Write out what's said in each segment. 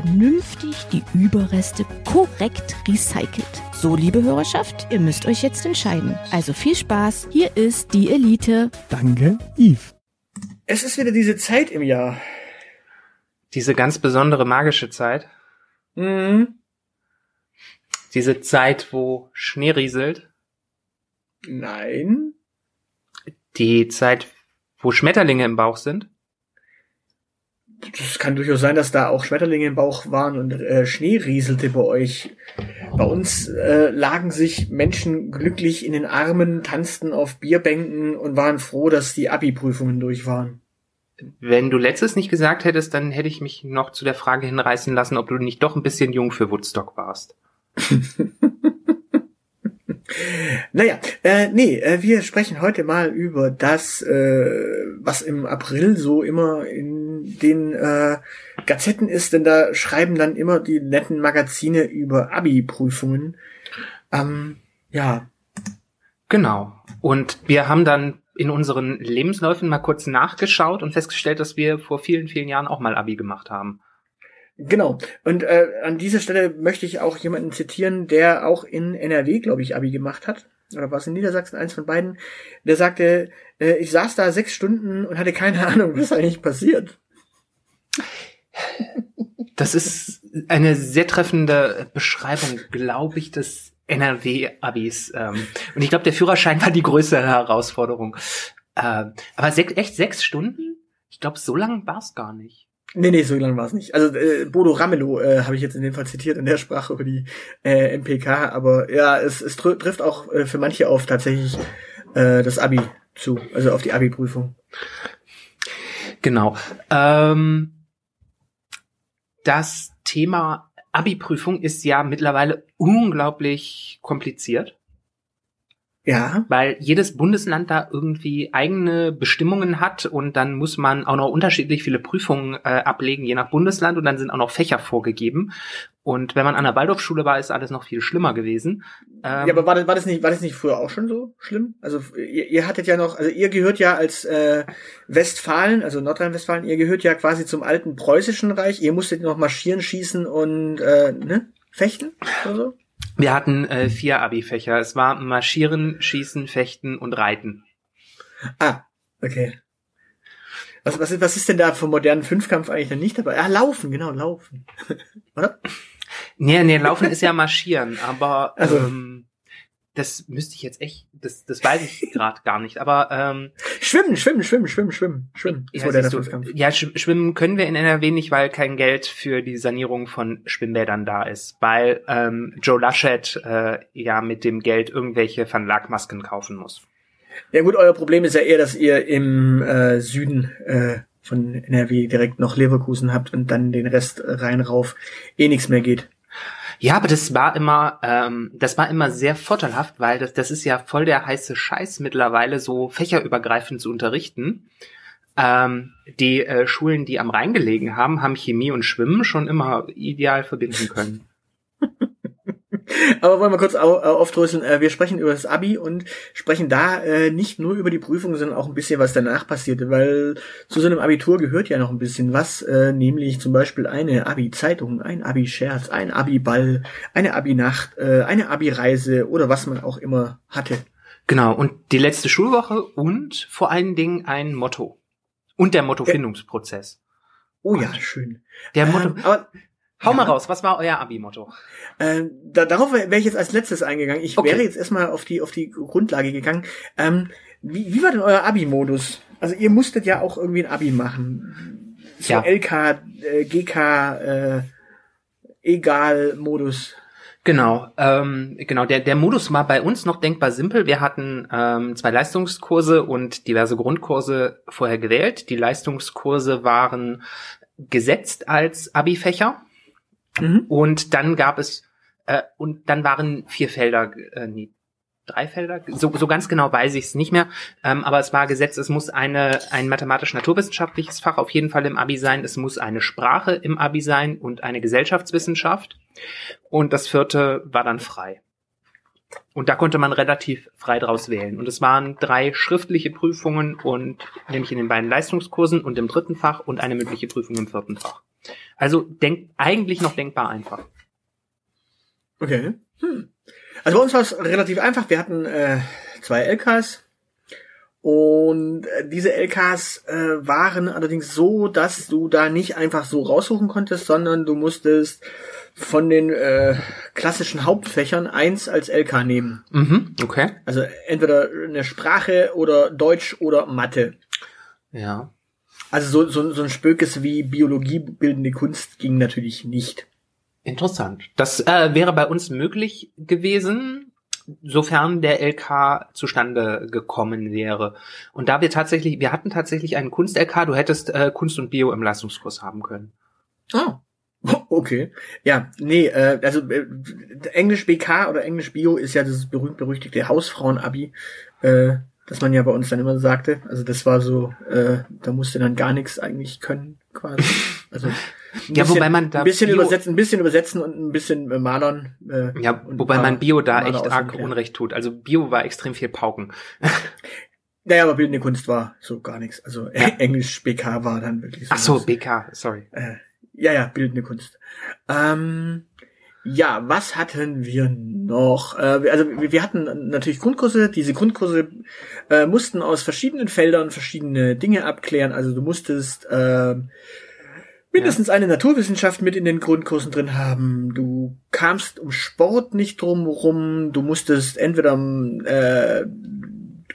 vernünftig die Überreste korrekt recycelt. So, liebe Hörerschaft, ihr müsst euch jetzt entscheiden. Also viel Spaß, hier ist die Elite. Danke, Yves. Es ist wieder diese Zeit im Jahr. Diese ganz besondere magische Zeit. Mhm. Diese Zeit, wo Schnee rieselt. Nein. Die Zeit, wo Schmetterlinge im Bauch sind. Das kann durchaus sein, dass da auch Schmetterlinge im Bauch waren und äh, Schnee rieselte bei euch. Bei uns äh, lagen sich Menschen glücklich in den Armen, tanzten auf Bierbänken und waren froh, dass die Abi-Prüfungen durch waren. Wenn du letztes nicht gesagt hättest, dann hätte ich mich noch zu der Frage hinreißen lassen, ob du nicht doch ein bisschen jung für Woodstock warst. Naja, äh, nee, äh, wir sprechen heute mal über das, äh, was im April so immer in den äh, Gazetten ist, denn da schreiben dann immer die netten Magazine über Abi-Prüfungen. Ähm, ja. Genau. Und wir haben dann in unseren Lebensläufen mal kurz nachgeschaut und festgestellt, dass wir vor vielen, vielen Jahren auch mal Abi gemacht haben. Genau. Und äh, an dieser Stelle möchte ich auch jemanden zitieren, der auch in NRW, glaube ich, Abi gemacht hat. Oder war es in Niedersachsen, eins von beiden. Der sagte, äh, ich saß da sechs Stunden und hatte keine Ahnung, was eigentlich passiert. Das ist eine sehr treffende Beschreibung, glaube ich, des NRW-Abis. Ähm, und ich glaube, der Führerschein war die größere Herausforderung. Äh, aber sech, echt sechs Stunden? Ich glaube, so lang war es gar nicht. Nee, nee, so lang war es nicht. Also äh, Bodo Ramelow äh, habe ich jetzt in dem Fall zitiert und der sprach über die äh, MPK, aber ja, es, es tr trifft auch äh, für manche auf tatsächlich äh, das Abi zu, also auf die Abi-Prüfung. Genau. Ähm, das Thema Abi-Prüfung ist ja mittlerweile unglaublich kompliziert. Ja. Weil jedes Bundesland da irgendwie eigene Bestimmungen hat und dann muss man auch noch unterschiedlich viele Prüfungen äh, ablegen, je nach Bundesland und dann sind auch noch Fächer vorgegeben. Und wenn man an der Waldorfschule war, ist alles noch viel schlimmer gewesen. Ähm, ja, aber war das, war das nicht, war das nicht früher auch schon so schlimm? Also ihr, ihr hattet ja noch, also ihr gehört ja als äh, Westfalen, also Nordrhein-Westfalen, ihr gehört ja quasi zum alten preußischen Reich. Ihr musstet noch marschieren, schießen und äh, ne, fechten oder so. Wir hatten äh, vier Abi-Fächer. Es war Marschieren, Schießen, Fechten und Reiten. Ah, okay. Was, was, ist, was ist denn da vom modernen Fünfkampf eigentlich dann nicht dabei? Ah, Laufen, genau, Laufen. Oder? Nee, nee, Laufen ist ja Marschieren, aber also. ähm, das müsste ich jetzt echt, das, das weiß ich gerade gar nicht, aber ähm, Schwimmen, schwimmen, schwimmen, schwimmen, schwimmen, schwimmen. Ja, du, ja, schwimmen können wir in NRW nicht, weil kein Geld für die Sanierung von Schwimmbädern da ist, weil ähm, Joe Laschet äh, ja mit dem Geld irgendwelche Van Laak-Masken kaufen muss. Ja gut, euer Problem ist ja eher, dass ihr im äh, Süden äh, von NRW direkt noch Leverkusen habt und dann den Rest rein rauf eh nichts mehr geht. Ja, aber das war immer, ähm, das war immer sehr vorteilhaft, weil das, das ist ja voll der heiße Scheiß mittlerweile, so fächerübergreifend zu unterrichten. Ähm, die äh, Schulen, die am Rhein gelegen haben, haben Chemie und Schwimmen schon immer ideal verbinden können. Aber wollen wir kurz aufdröseln. Äh, wir sprechen über das Abi und sprechen da äh, nicht nur über die Prüfung, sondern auch ein bisschen, was danach passierte, weil zu so einem Abitur gehört ja noch ein bisschen was, äh, nämlich zum Beispiel eine Abi-Zeitung, ein Abi-Scherz, ein Abi-Ball, eine Abi-Nacht, eine Abi-Reise oder was man auch immer hatte. Genau, und die letzte Schulwoche und vor allen Dingen ein Motto. Und der Mottofindungsprozess. Oh ja, schön. Der Motto. Ähm, aber Hau ja. mal raus, was war euer Abi-Motto? Ähm, da, darauf wäre ich jetzt als letztes eingegangen. Ich okay. wäre jetzt erstmal auf die, auf die Grundlage gegangen. Ähm, wie, wie war denn euer Abi-Modus? Also ihr musstet ja auch irgendwie ein Abi machen. So ja. LK, äh, GK, äh, Egal-Modus. Genau, ähm, genau. Der, der Modus war bei uns noch denkbar simpel. Wir hatten ähm, zwei Leistungskurse und diverse Grundkurse vorher gewählt. Die Leistungskurse waren gesetzt als Abi-Fächer. Mhm. Und dann gab es, äh, und dann waren vier Felder, äh, nee, drei Felder, so, so ganz genau weiß ich es nicht mehr, ähm, aber es war gesetzt, es muss eine, ein mathematisch-naturwissenschaftliches Fach auf jeden Fall im Abi sein, es muss eine Sprache im Abi sein und eine Gesellschaftswissenschaft und das vierte war dann frei. Und da konnte man relativ frei draus wählen. Und es waren drei schriftliche Prüfungen und nämlich in den beiden Leistungskursen und im dritten Fach und eine mündliche Prüfung im vierten Fach. Also denk, eigentlich noch denkbar einfach. Okay. Hm. Also bei uns war es relativ einfach. Wir hatten äh, zwei LKs und äh, diese LKs äh, waren allerdings so, dass du da nicht einfach so raussuchen konntest, sondern du musstest von den äh, klassischen Hauptfächern eins als LK nehmen. Mhm, okay. Also entweder eine Sprache oder Deutsch oder Mathe. Ja. Also so, so, so ein Spökes wie Biologie bildende Kunst ging natürlich nicht. Interessant. Das äh, wäre bei uns möglich gewesen, sofern der LK zustande gekommen wäre. Und da wir tatsächlich, wir hatten tatsächlich einen Kunst-LK, du hättest äh, Kunst und Bio im Leistungskurs haben können. Oh. Okay. Ja, nee, äh, also äh, Englisch BK oder Englisch Bio ist ja das berühmt-berüchtigte Hausfrauen-Abi, äh, das man ja bei uns dann immer sagte. Also das war so, äh, da musste dann gar nichts eigentlich können, quasi. Also ja, bisschen, wobei man da ein bisschen Bio, übersetzen, ein bisschen übersetzen und ein bisschen äh, malern. Äh, ja, wobei man Bio da echt arg Unrecht tut. Also Bio war extrem viel Pauken. Naja, aber bildende Kunst war so gar nichts. Also ja. Englisch BK war dann wirklich so. Ach so, BK, sorry. Äh, ja, ja, bildende Kunst. Ähm, ja, was hatten wir noch? Äh, also wir hatten natürlich Grundkurse. Diese Grundkurse äh, mussten aus verschiedenen Feldern verschiedene Dinge abklären. Also du musstest äh, mindestens ja. eine Naturwissenschaft mit in den Grundkursen drin haben. Du kamst um Sport nicht drum rum. Du musstest entweder äh,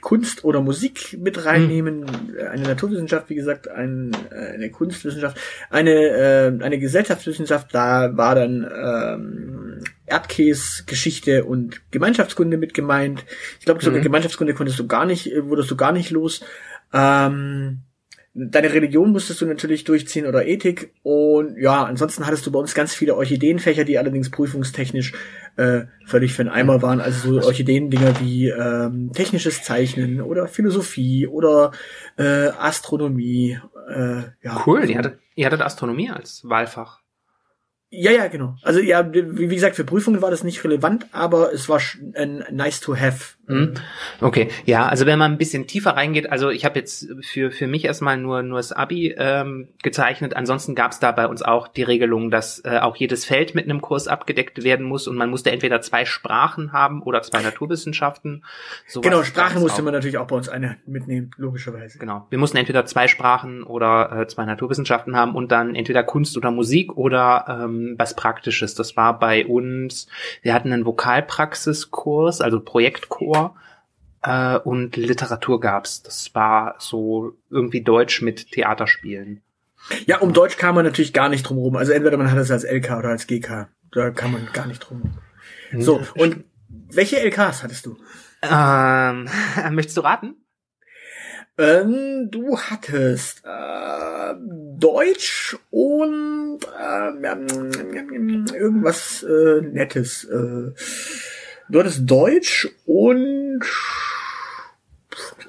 Kunst oder Musik mit reinnehmen. Hm. Eine Naturwissenschaft, wie gesagt, ein, äh, eine Kunstwissenschaft, eine äh, eine Gesellschaftswissenschaft. Da war dann ähm, Erdkäse, Geschichte und Gemeinschaftskunde mit gemeint. Ich glaube, sogar mhm. Gemeinschaftskunde konntest du gar nicht, äh, wurdest du gar nicht los. Ähm, Deine Religion musstest du natürlich durchziehen oder Ethik. Und ja, ansonsten hattest du bei uns ganz viele Orchideenfächer, die allerdings prüfungstechnisch äh, völlig für den Eimer waren. Also so Orchideen-Dinger wie ähm, technisches Zeichnen oder Philosophie oder äh, Astronomie. Äh, ja. Cool, ihr hattet, ihr hattet Astronomie als Wahlfach. Ja, ja, genau. Also ja, wie, gesagt, für Prüfungen war das nicht relevant, aber es war ein nice to have. Mhm. Okay, ja, also wenn man ein bisschen tiefer reingeht, also ich habe jetzt für für mich erstmal nur nur das Abi ähm, gezeichnet. Ansonsten gab es da bei uns auch die Regelung, dass äh, auch jedes Feld mit einem Kurs abgedeckt werden muss und man musste entweder zwei Sprachen haben oder zwei Naturwissenschaften. Sowas genau, Sprache musste auch. man natürlich auch bei uns eine mitnehmen, logischerweise. Genau, wir mussten entweder zwei Sprachen oder äh, zwei Naturwissenschaften haben und dann entweder Kunst oder Musik oder ähm, was Praktisches. Das war bei uns. Wir hatten einen Vokalpraxiskurs, also Literatur äh, und Literatur gab's. Das war so irgendwie Deutsch mit Theaterspielen. Ja, um Deutsch kam man natürlich gar nicht drum rum. Also entweder man hat es als LK oder als GK. Da kann man gar nicht drum. Rum. So, und welche LKs hattest du? Ähm, möchtest du raten? Ähm, du hattest äh, Deutsch und äh, irgendwas äh, Nettes. Äh, Du hattest Deutsch und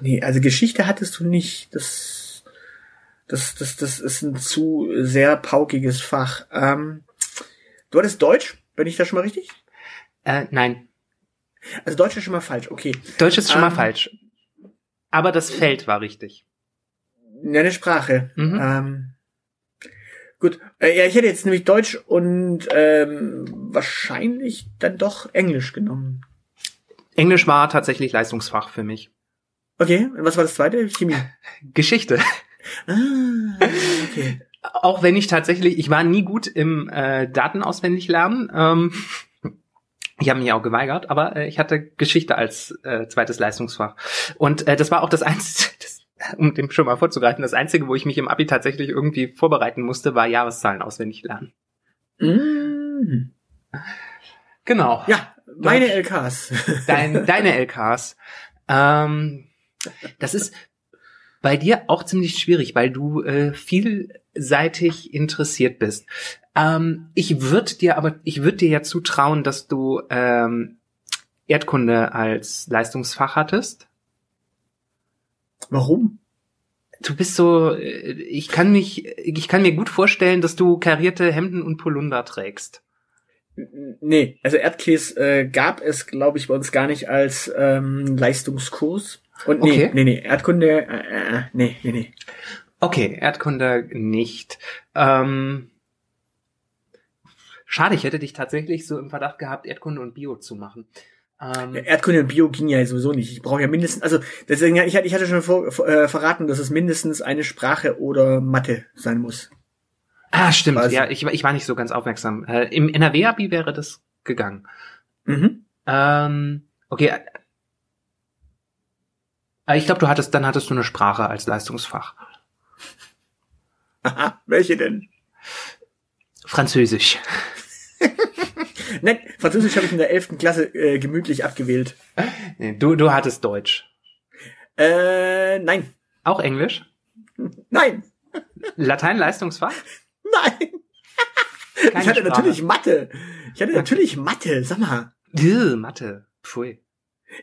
nee, also Geschichte hattest du nicht. Das das das das ist ein zu sehr paukiges Fach. Ähm, du hattest Deutsch, bin ich da schon mal richtig? Äh, nein. Also Deutsch ist schon mal falsch. Okay. Deutsch ist schon ähm, mal falsch. Aber das Feld war richtig. Eine Sprache. Mhm. Ähm, Gut, äh, ja, ich hätte jetzt nämlich Deutsch und ähm, wahrscheinlich dann doch Englisch genommen. Englisch war tatsächlich Leistungsfach für mich. Okay, was war das zweite? Chemie. Geschichte. Ah, okay. Auch wenn ich tatsächlich, ich war nie gut im äh, Daten auswendig lernen. Ähm, ich habe mich auch geweigert, aber äh, ich hatte Geschichte als äh, zweites Leistungsfach. Und äh, das war auch das einzige, das um dem schon mal vorzugreifen, das Einzige, wo ich mich im Abi tatsächlich irgendwie vorbereiten musste, war Jahreszahlen auswendig lernen. Mm. Genau. Ja, meine LKs. Dein, deine LKs. Ähm, das ist bei dir auch ziemlich schwierig, weil du äh, vielseitig interessiert bist. Ähm, ich würde dir aber, ich würde dir ja zutrauen, dass du ähm, Erdkunde als Leistungsfach hattest. Warum? Du bist so, äh, ich kann mich, ich kann mir gut vorstellen, dass du karierte Hemden und Polunder trägst. Nee, also Erdkäse äh, gab es, glaube ich, bei uns gar nicht als ähm, Leistungskurs. Und nee, Okay. nee, nee, Erdkunde, äh, äh, nee, nee, nee. Okay, Erdkunde nicht. Ähm, schade, ich hätte dich tatsächlich so im Verdacht gehabt, Erdkunde und Bio zu machen. Ähm, Erdkunde und Bio ging ja sowieso nicht. Ich brauche ja mindestens, also deswegen, ich hatte, ich hatte schon vor, äh, verraten, dass es mindestens eine Sprache oder Mathe sein muss. ah, stimmt. quasi. Ja, ich, war- ich war nicht so ganz aufmerksam. Äh, Im NRW-Abi wäre das gegangen. Mhm. Ähm, okay. Äh, Ich glaube, du hattest, dann hattest du eine Sprache als Leistungsfach. Aha, welche denn? Französisch. Nein, Französisch habe ich in der 11. Klasse äh, gemütlich abgewählt. Nee, du, du hattest Deutsch. Äh, nein, Auch Englisch? nein, Latein Leistungsfach? nein. Keine ich hatte Sprache. natürlich Mathe. Ich hatte natürlich Mathe, sag mal. Mathe. Pfui.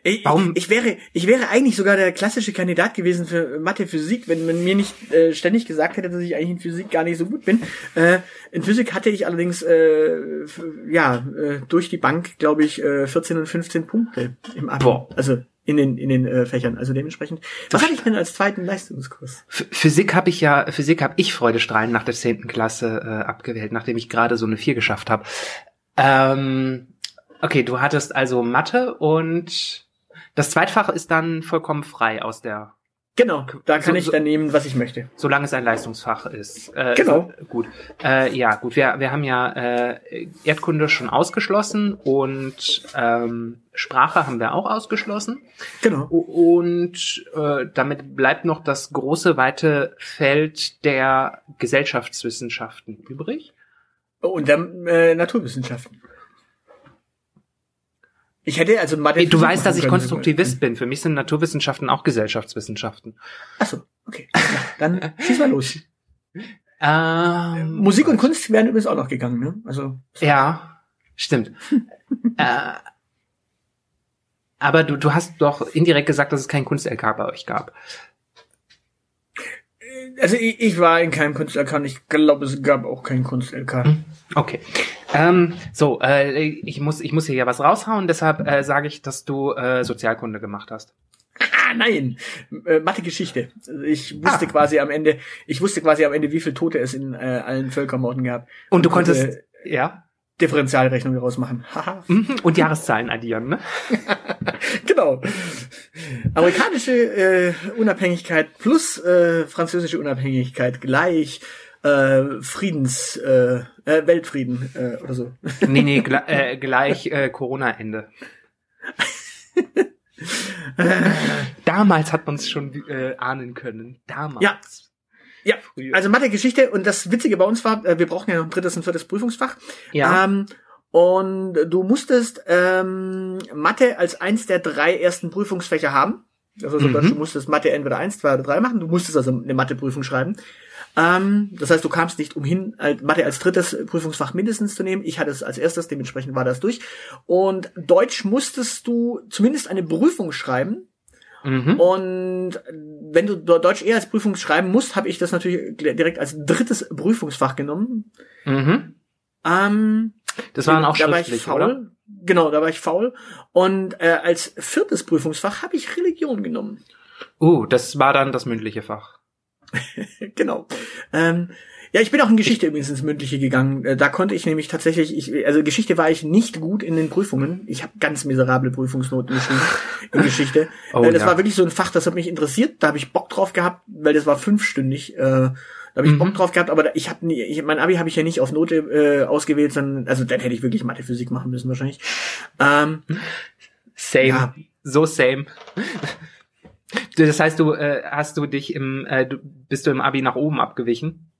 Ich, Warum- ich wäre, ich wäre eigentlich sogar der klassische Kandidat gewesen für Mathe, Physik, wenn man mir nicht äh, ständig gesagt hätte, dass ich eigentlich in Physik gar nicht so gut bin. Äh, in Physik hatte ich allerdings, äh, f- ja, äh, durch die Bank, glaube ich, äh, 14 und 15 Punkte im Abi. Boah. Also in den in den äh, Fächern. Also dementsprechend. Was hatte ich denn als zweiten Leistungskurs? Ph- Physik habe ich ja, Physik habe ich Freudestrahlen nach der zehnten Klasse äh, abgewählt, nachdem ich gerade so eine vier geschafft habe. Ähm, okay, du hattest also Mathe und das Zweitfach ist dann vollkommen frei aus der, Genau, da kann So- ich dann nehmen, was ich möchte. solange es ein Leistungsfach ist. Äh, Genau. so- gut. Äh, ja, gut. Wir, wir haben ja äh, Erdkunde schon ausgeschlossen und ähm, Sprache haben wir auch ausgeschlossen. Genau. Und äh, damit bleibt noch das große, weite Feld der Gesellschaftswissenschaften übrig. Und dann äh, Naturwissenschaften. Ich hätte also Mathe. Du weißt, dass ich. Konstruktivist bin. Für mich sind Naturwissenschaften auch Gesellschaftswissenschaften. Achso, okay. Ja, dann schieß mal los. Ähm, Musik und Kunst wären übrigens auch noch gegangen, ne? Also Ja, stimmt. äh, aber du, du hast doch indirekt gesagt, dass es kein Kunst-LK bei euch gab. also ich, ich war in keinem Kunst-LK und ich glaube, es gab auch keinen Kunst-LK. Hm. Okay. Ähm, so, äh, ich muss, ich muss hier ja was raushauen, deshalb äh, sage ich, dass du äh, Sozialkunde gemacht hast. Ah, nein. Äh, Mathe-Geschichte. Also Ich wusste Ah. quasi am Ende, ich wusste quasi am Ende, wie viele Tote es in äh, allen Völkermorden gab. Und du konnte konntest, ja, Differentialrechnung daraus machen. Mhm, und Jahreszahlen addieren, ne? genau. Amerikanische äh, Unabhängigkeit plus äh, französische Unabhängigkeit gleich äh, Friedens, äh, äh, Weltfrieden äh, oder so. Nee, nee, gle äh, gleich äh, Corona-Ende. Damals hat man es schon äh, ahnen können. Damals. Ja. Ja, Früher. also Mathe-Geschichte und das Witzige bei uns war, äh, wir brauchen ja noch ein drittes und viertes Prüfungsfach. Ja. Ähm, und du musstest ähm, Mathe als eins der drei ersten Prüfungsfächer haben. Also so Mhm. Deutsch, du musstest Mathe entweder eins, zwei oder drei machen. Du musstest also eine Matheprüfung schreiben. Ähm, das heißt, du kamst nicht umhin, Mathe als drittes Prüfungsfach mindestens zu nehmen. Ich hatte es als erstes, dementsprechend war das durch. Und Deutsch musstest du zumindest eine Prüfung schreiben. Mhm. Und wenn du Deutsch eher als Prüfung schreiben musst, habe ich das natürlich direkt als drittes Prüfungsfach genommen. Mhm. Ähm, Das war dann auch da war schriftlich, faul. oder? Genau, da war ich faul. Und äh, als viertes Prüfungsfach habe ich Religion genommen. Uh, das war dann das mündliche Fach. genau. Ähm, ja, ich bin auch in Geschichte übrigens ins Mündliche gegangen. Äh, Da konnte ich nämlich tatsächlich, ich, also Geschichte war ich nicht gut in den Prüfungen. Ich habe ganz miserable Prüfungsnoten geschrieben in Geschichte. Oh, äh, das ja. war wirklich so ein Fach, das hat mich interessiert. Da habe ich Bock drauf gehabt, weil das war fünfstündig. Äh, da habe ich Mhm. Bock drauf gehabt, aber ich habe ich, mein Abi habe ich ja nicht auf Note äh, ausgewählt, sondern also dann hätte ich wirklich Mathe Physik machen müssen wahrscheinlich. Ähm, Same. Ja. So same. Das heißt, du äh, hast du dich im, äh, du, bist du im Abi nach oben abgewichen?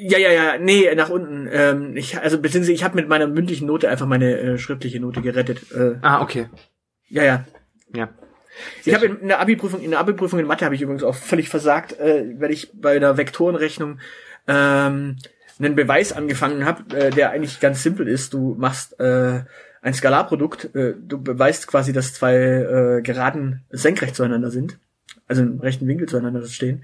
Ja, ja, ja, nee, nach unten. Ähm, ich, also beziehungsweise ich habe mit meiner mündlichen Note einfach meine äh, schriftliche Note gerettet. Äh, Ah, okay. ja, ja. Ja. Ich habe in, in der Abi-Prüfung, in der Abi-Prüfung in Mathe habe ich übrigens auch völlig versagt, äh, weil ich bei der Vektorenrechnung ähm, einen Beweis angefangen habe, äh, der eigentlich ganz simpel ist. Du machst äh, ein Skalarprodukt, äh, du beweist quasi, dass zwei äh, Geraden senkrecht zueinander sind, also im rechten Winkel zueinander stehen.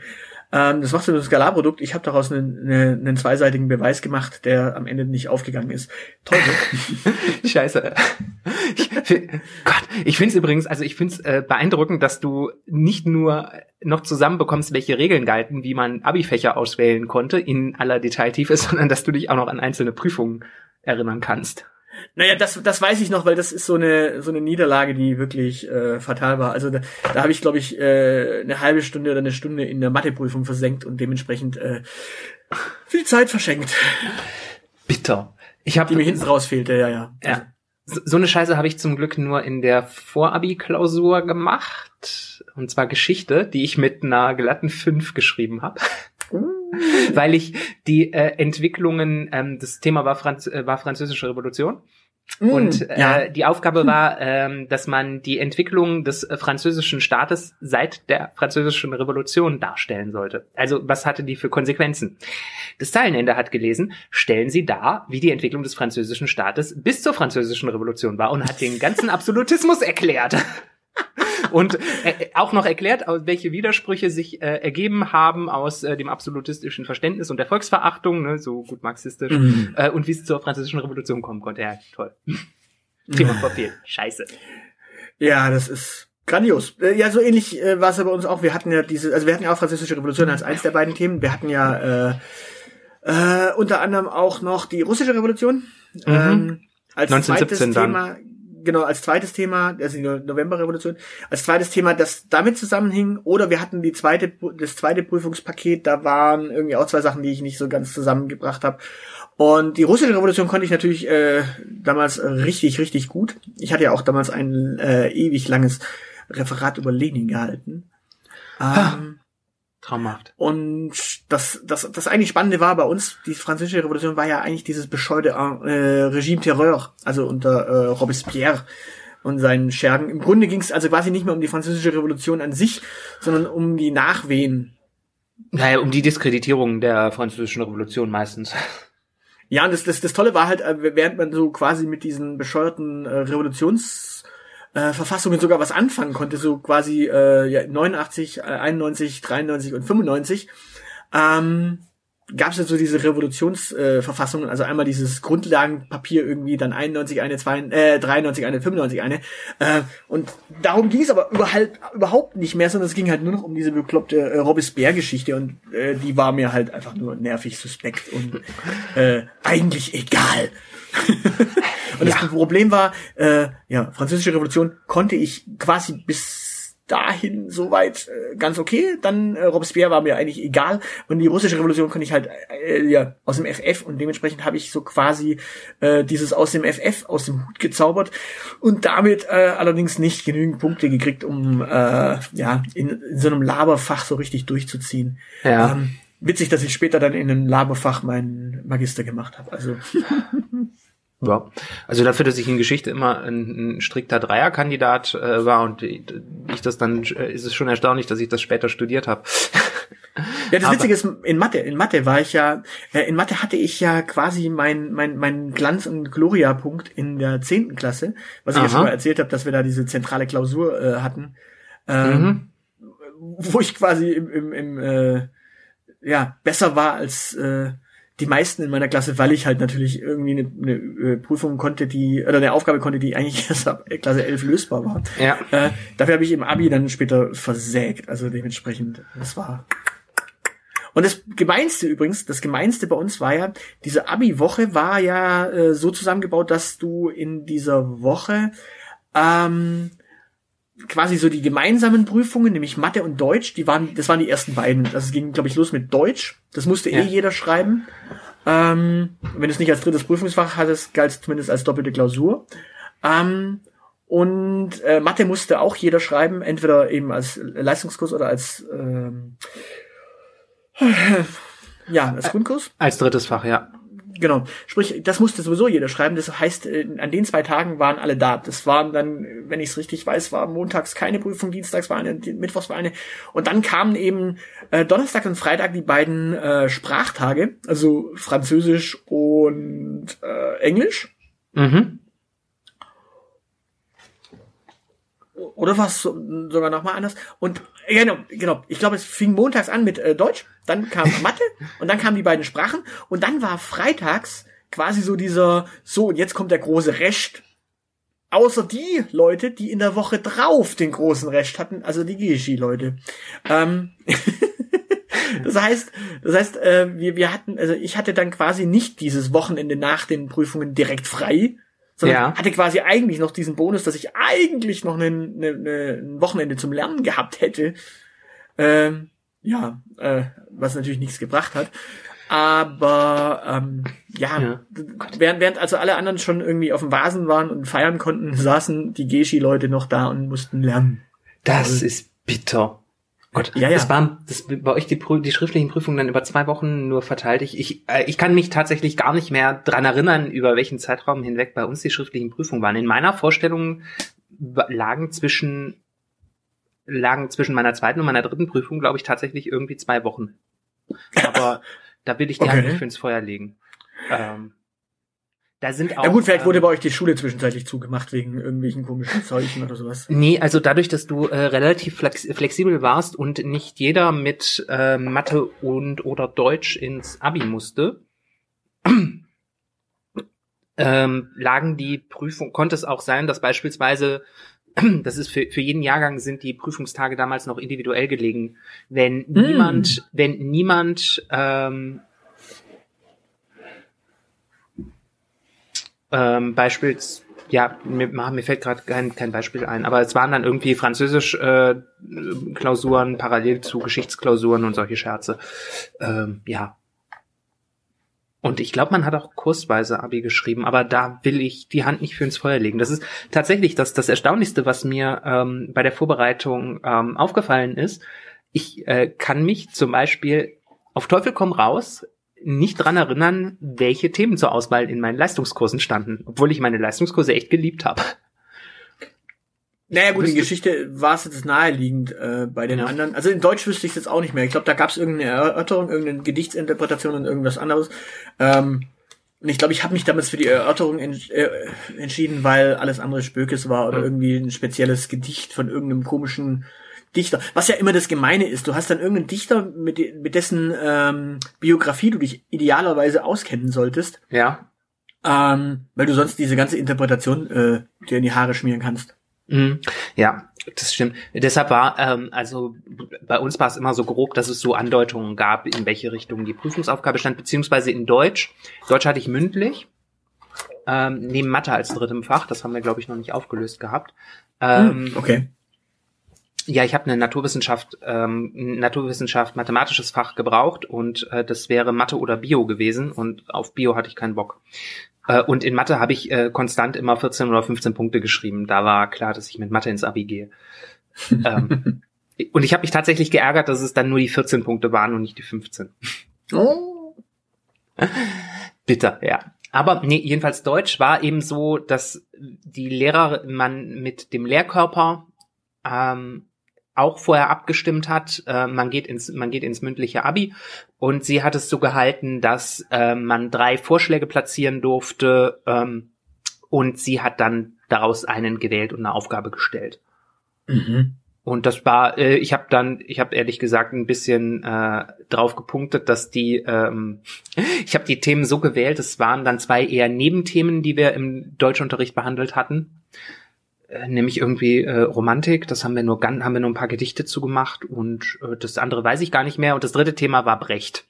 Ähm, das machst du mit einem Skalarprodukt. Ich habe daraus einen, einen, einen zweiseitigen Beweis gemacht, der am Ende nicht aufgegangen ist. Toll. ne? Scheiße. Ich, Gott, ich finde es übrigens, also ich finde es äh, beeindruckend, dass du nicht nur noch zusammenbekommst, welche Regeln galten, wie man Abi-Fächer auswählen konnte in aller Detailtiefe, sondern dass du dich auch noch an einzelne Prüfungen erinnern kannst. Naja, das, das weiß ich noch, weil das ist so eine, so eine Niederlage, die wirklich äh, fatal war. Also da, da habe ich, glaube ich, äh, eine halbe Stunde oder eine Stunde in der Matheprüfung versenkt und dementsprechend äh, viel Zeit verschenkt, Bitter. Ich habe die mir hinten raus fehlte, ja, ja. Ja. So, so eine Scheiße habe ich zum Glück nur in der Vorabi-Klausur gemacht. Und zwar Geschichte, die ich mit einer glatten 5 geschrieben habe. Weil ich die äh, Entwicklungen, ähm, das Thema war, Franz äh, war Französische Revolution. Mm, Und äh, ja. die Aufgabe war, ähm, dass man die Entwicklung des äh, französischen Staates seit der französischen Revolution darstellen sollte. Also was hatte die für Konsequenzen? Das Zeilenende hat gelesen, stellen Sie dar, wie die Entwicklung des französischen Staates bis zur französischen Revolution war und hat den ganzen Absolutismus erklärt. Und äh, auch noch erklärt, welche Widersprüche sich äh, ergeben haben aus äh, dem absolutistischen Verständnis und der Volksverachtung, ne, so gut marxistisch, Mhm. äh, und wie es zur französischen Revolution kommen konnte. Ja, toll. Thema verfehlt. Scheiße. Ja, das ist grandios. Äh, Ja, so ähnlich äh, war es ja bei uns auch. Wir hatten ja diese, also wir hatten ja auch Französische Revolution als eins der beiden Themen. Wir hatten ja äh, äh, unter anderem auch noch die Russische Revolution. Ähm, als 1917 zweites dann. Thema, genau, als zweites Thema, also die No- Novemberrevolution, als zweites Thema, das damit zusammenhing, oder wir hatten die zweite, das zweite Prüfungspaket, da waren irgendwie auch zwei Sachen, die ich nicht so ganz zusammengebracht habe. Und die russische Revolution konnte ich natürlich äh, damals richtig, richtig gut. Ich hatte ja auch damals ein äh, ewig langes Referat über Lenin gehalten. Ähm, Traumhaft. und das, das, das eigentlich Spannende war bei uns, die französische Revolution war ja eigentlich dieses bescheuerte äh, Regime Terreur, also unter äh, Robespierre und seinen Schergen. Im Grunde ging es also quasi nicht mehr um die französische Revolution an sich, sondern um die Nachwehen. Naja, um die Diskreditierung der französischen Revolution meistens. Ja, und das, das, das Tolle war halt, äh, während man so quasi mit diesen bescheuerten äh, Revolutions äh, Verfassungen sogar was anfangen konnte, so quasi äh, ja, 89, äh, 91, 93 und 95, ähm, gab es ja so diese Revolutionsverfassungen, äh, also einmal dieses Grundlagenpapier irgendwie, dann 91 eine, 2, äh, 93 eine, 95 eine. Äh, und darum ging es aber überhaupt, überhaupt nicht mehr, sondern es ging halt nur noch um diese bekloppte äh, Robespierre-Geschichte und äh, die war mir halt einfach nur nervig suspekt und äh, eigentlich egal. und das Problem war, äh, ja, französische Revolution konnte ich quasi bis dahin soweit äh, ganz okay. Dann äh, Robespierre war mir eigentlich egal und die russische Revolution konnte ich halt äh, ja aus dem FF und dementsprechend habe ich so quasi äh, dieses aus dem FF aus dem Hut gezaubert und damit äh, allerdings nicht genügend Punkte gekriegt, um äh, ja in, in so einem Laberfach so richtig durchzuziehen. Ja. Ähm, witzig, dass ich später dann in einem Laberfach meinen Magister gemacht habe. Also Ja. Also dafür, dass ich in Geschichte immer ein, ein strikter Dreierkandidat äh, war und ich das dann, äh, ist es schon erstaunlich, dass ich das später studiert habe. Ja, das Aber- Witzige ist, in Mathe, in Mathe war ich ja, äh, in Mathe hatte ich ja quasi mein, mein, mein Glanz- und Gloria-Punkt in der zehnten Klasse, was ich ja schon mal erzählt habe, dass wir da diese zentrale Klausur äh, hatten, ähm, wo ich quasi im, im, im äh, ja, besser war als äh, die meisten in meiner Klasse, weil ich halt natürlich irgendwie eine, eine äh, Prüfung konnte, die, oder eine Aufgabe konnte, die eigentlich erst ab Klasse 11 lösbar war. Ja. Äh, dafür habe ich im Abi dann später versägt. Also dementsprechend, das war. Und das Gemeinste übrigens, das Gemeinste bei uns war ja, diese Abi-Woche war ja äh, so zusammengebaut, dass du in dieser Woche ähm, quasi so die gemeinsamen Prüfungen, nämlich Mathe und Deutsch, die waren, das waren die ersten beiden. Das ging, glaube ich, los mit Deutsch. Das musste Ja. eh jeder schreiben. Ähm, wenn du es nicht als drittes Prüfungsfach hattest, galt es zumindest als doppelte Klausur. Ähm, und äh, Mathe musste auch jeder schreiben, entweder eben als Leistungskurs oder als ähm, Ja, als Grundkurs. Als drittes Fach, ja. Genau. Sprich, das musste sowieso jeder schreiben. Das heißt, äh, an den zwei Tagen waren alle da. Das waren dann, wenn ich es richtig weiß, war montags keine Prüfung, dienstags war eine, mittwochs war eine. Und dann kamen eben äh, Donnerstag und Freitag die beiden äh, Sprachtage, also Französisch und äh, Englisch. Mhm. Oder was sogar noch mal anders? Und genau, genau. Ich glaube, es fing montags an mit äh, Deutsch, dann kam Mathe und dann kamen die beiden Sprachen und dann war freitags quasi so dieser so und jetzt kommt der große Recht. Außer die Leute, die in der Woche drauf den großen Recht hatten, also die Gishi-Leute. Ähm, das heißt, das heißt, äh, wir, wir hatten, also ich hatte dann quasi nicht dieses Wochenende nach den Prüfungen direkt frei, sondern Ja. hatte quasi eigentlich noch diesen Bonus, dass ich eigentlich noch ein, eine, eine, ein Wochenende zum Lernen gehabt hätte. Ähm, ja, äh, was natürlich nichts gebracht hat. Aber ähm, ja, Ja. während, während also alle anderen schon irgendwie auf dem Vasen waren und feiern konnten, saßen die Geschi-Leute noch da und mussten lernen. Das ist bitter. Gott, Ja, ja. das waren das bei euch die, die schriftlichen Prüfungen dann über zwei Wochen nur verteilt. Ich, ich, äh, ich kann mich tatsächlich gar nicht mehr dran erinnern, über welchen Zeitraum hinweg bei uns die schriftlichen Prüfungen waren. In meiner Vorstellung lagen zwischen lagen zwischen meiner zweiten und meiner dritten Prüfung, glaube ich, tatsächlich irgendwie zwei Wochen. Aber da will ich die Okay. halt nicht für ins Feuer legen. Ähm, da sind auch. Ja gut, vielleicht ähm, wurde bei euch die Schule zwischenzeitlich zugemacht wegen irgendwelchen komischen Zeichen oder sowas. Nee, also dadurch, dass du äh, relativ flex flexibel warst und nicht jeder mit äh, Mathe und oder Deutsch ins Abi musste, ähm, lagen die Prüfung, konnte es auch sein, dass beispielsweise, das ist für, für jeden Jahrgang sind die Prüfungstage damals noch individuell gelegen. Wenn niemand, wenn niemand ähm, ähm, Beispiels, ja, mir, mir fällt gerade kein, kein Beispiel ein, aber es waren dann irgendwie Französisch äh, Klausuren parallel zu Geschichtsklausuren und solche Scherze. Ähm, ja. Und ich glaube, man hat auch kursweise Abi geschrieben, aber da will ich die Hand nicht für ins Feuer legen. Das ist tatsächlich das, das Erstaunlichste, was mir ähm, bei der Vorbereitung ähm, aufgefallen ist. Ich äh, kann mich zum Beispiel auf Teufel komm raus nicht dran erinnern, welche Themen zur Auswahl in meinen Leistungskursen standen, obwohl ich meine Leistungskurse echt geliebt habe. Naja gut, in Geschichte war es jetzt naheliegend äh, bei den Ja. anderen. Also in Deutsch wüsste ich jetzt auch nicht mehr. Ich glaube, da gab es irgendeine Erörterung, irgendeine Gedichtsinterpretation und irgendwas anderes. Ähm, und ich glaube, ich habe mich damals für die Erörterung ents äh, entschieden, weil alles andere Spökes war oder Mhm. irgendwie ein spezielles Gedicht von irgendeinem komischen Dichter. Was ja immer das Gemeine ist. Du hast dann irgendeinen Dichter, mit, mit dessen ähm, Biografie du dich idealerweise auskennen solltest, Ja. ähm, weil du sonst diese ganze Interpretation äh, dir in die Haare schmieren kannst. Mhm. Ja, das stimmt. Deshalb war, ähm, also bei uns war es immer so grob, dass es so Andeutungen gab, in welche Richtung die Prüfungsaufgabe stand, beziehungsweise in Deutsch. Deutsch hatte ich mündlich, ähm, neben Mathe als drittem Fach, das haben wir, glaube ich, noch nicht aufgelöst gehabt. Ähm, Hm, okay. Ja, ich habe eine Naturwissenschaft, ähm, Naturwissenschaft, mathematisches Fach gebraucht und äh, das wäre Mathe oder Bio gewesen und auf Bio hatte ich keinen Bock. Äh, und in Mathe habe ich äh, konstant immer 14 oder 15 Punkte geschrieben. Da war klar, dass ich mit Mathe ins Abi gehe. ähm, und ich habe mich tatsächlich geärgert, dass es dann nur die 14 Punkte waren und nicht die 15. Oh. Bitter, ja. Aber nee, jedenfalls Deutsch war eben so, dass die Lehrer man mit dem Lehrkörper ähm, auch vorher abgestimmt hat. Äh, man geht ins man geht ins mündliche Abi und sie hat es so gehalten, dass äh, man drei Vorschläge platzieren durfte ähm, und sie hat dann daraus einen gewählt und eine Aufgabe gestellt. Mhm. Und das war, äh, ich habe dann, ich habe ehrlich gesagt ein bisschen äh, drauf gepunktet, dass die, ähm, ich habe die Themen so gewählt, es waren dann zwei eher Nebenthemen, die wir im Deutschunterricht behandelt hatten, nämlich irgendwie äh, Romantik, das haben wir nur ganz, haben wir nur ein paar Gedichte zugemacht und äh, das andere weiß ich gar nicht mehr und das dritte Thema war Brecht.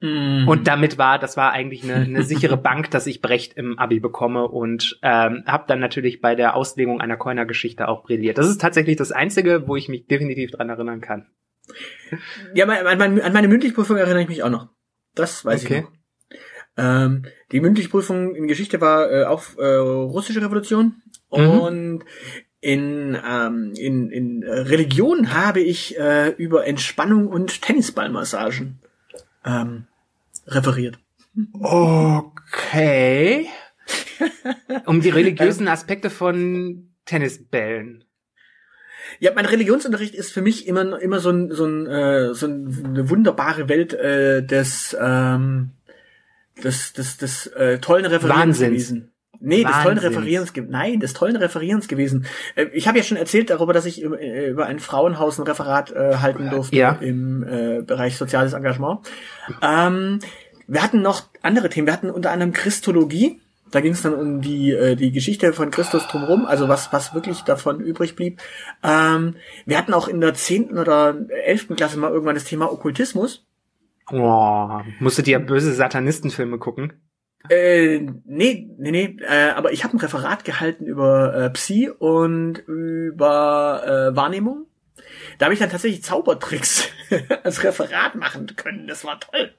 Mhm. Und damit war, das war eigentlich eine, eine sichere Bank, dass ich Brecht im Abi bekomme und ähm, habe dann natürlich bei der Auslegung einer Keuner-Geschichte auch brilliert. Das ist tatsächlich das Einzige, wo ich mich definitiv dran erinnern kann. Ja, an, an, an meine Mündlichprüfung erinnere ich mich auch noch. Das weiß Okay. ich noch. Ähm, die Mündlichprüfung in Geschichte war äh, auch äh, russische Revolution Mhm. und in, ähm, in, in äh, Religion habe ich äh, über Entspannung und Tennisballmassagen ähm, referiert. Okay. um die religiösen Aspekte von Tennisbällen. Ja, mein Religionsunterricht ist für mich immer immer so ein so ein äh, so eine wunderbare Welt äh, des ähm, des des des äh, tollen Referierens Wahnsinns. gewesen. Nee, des tollen. Referierens Nein, des tollen Referierens gewesen. Äh, ich habe ja schon erzählt darüber, dass ich über, äh, über ein Frauenhaus ein Referat äh, halten durfte Ja. im äh, Bereich soziales Engagement. Ähm, wir hatten noch andere Themen. Wir hatten unter anderem Christologie. Da ging es dann um die äh, die Geschichte von Christus drumherum, also was was wirklich davon übrig blieb. Ähm, wir hatten auch in der zehnten oder elften Klasse mal irgendwann das Thema Okkultismus. Oh, musstet ihr böse Satanistenfilme gucken? Äh, nee, nee, nee, äh, aber ich habe ein Referat gehalten über äh, Psi und über äh, Wahrnehmung. Da habe ich dann tatsächlich Zaubertricks als Referat machen können. Das war toll.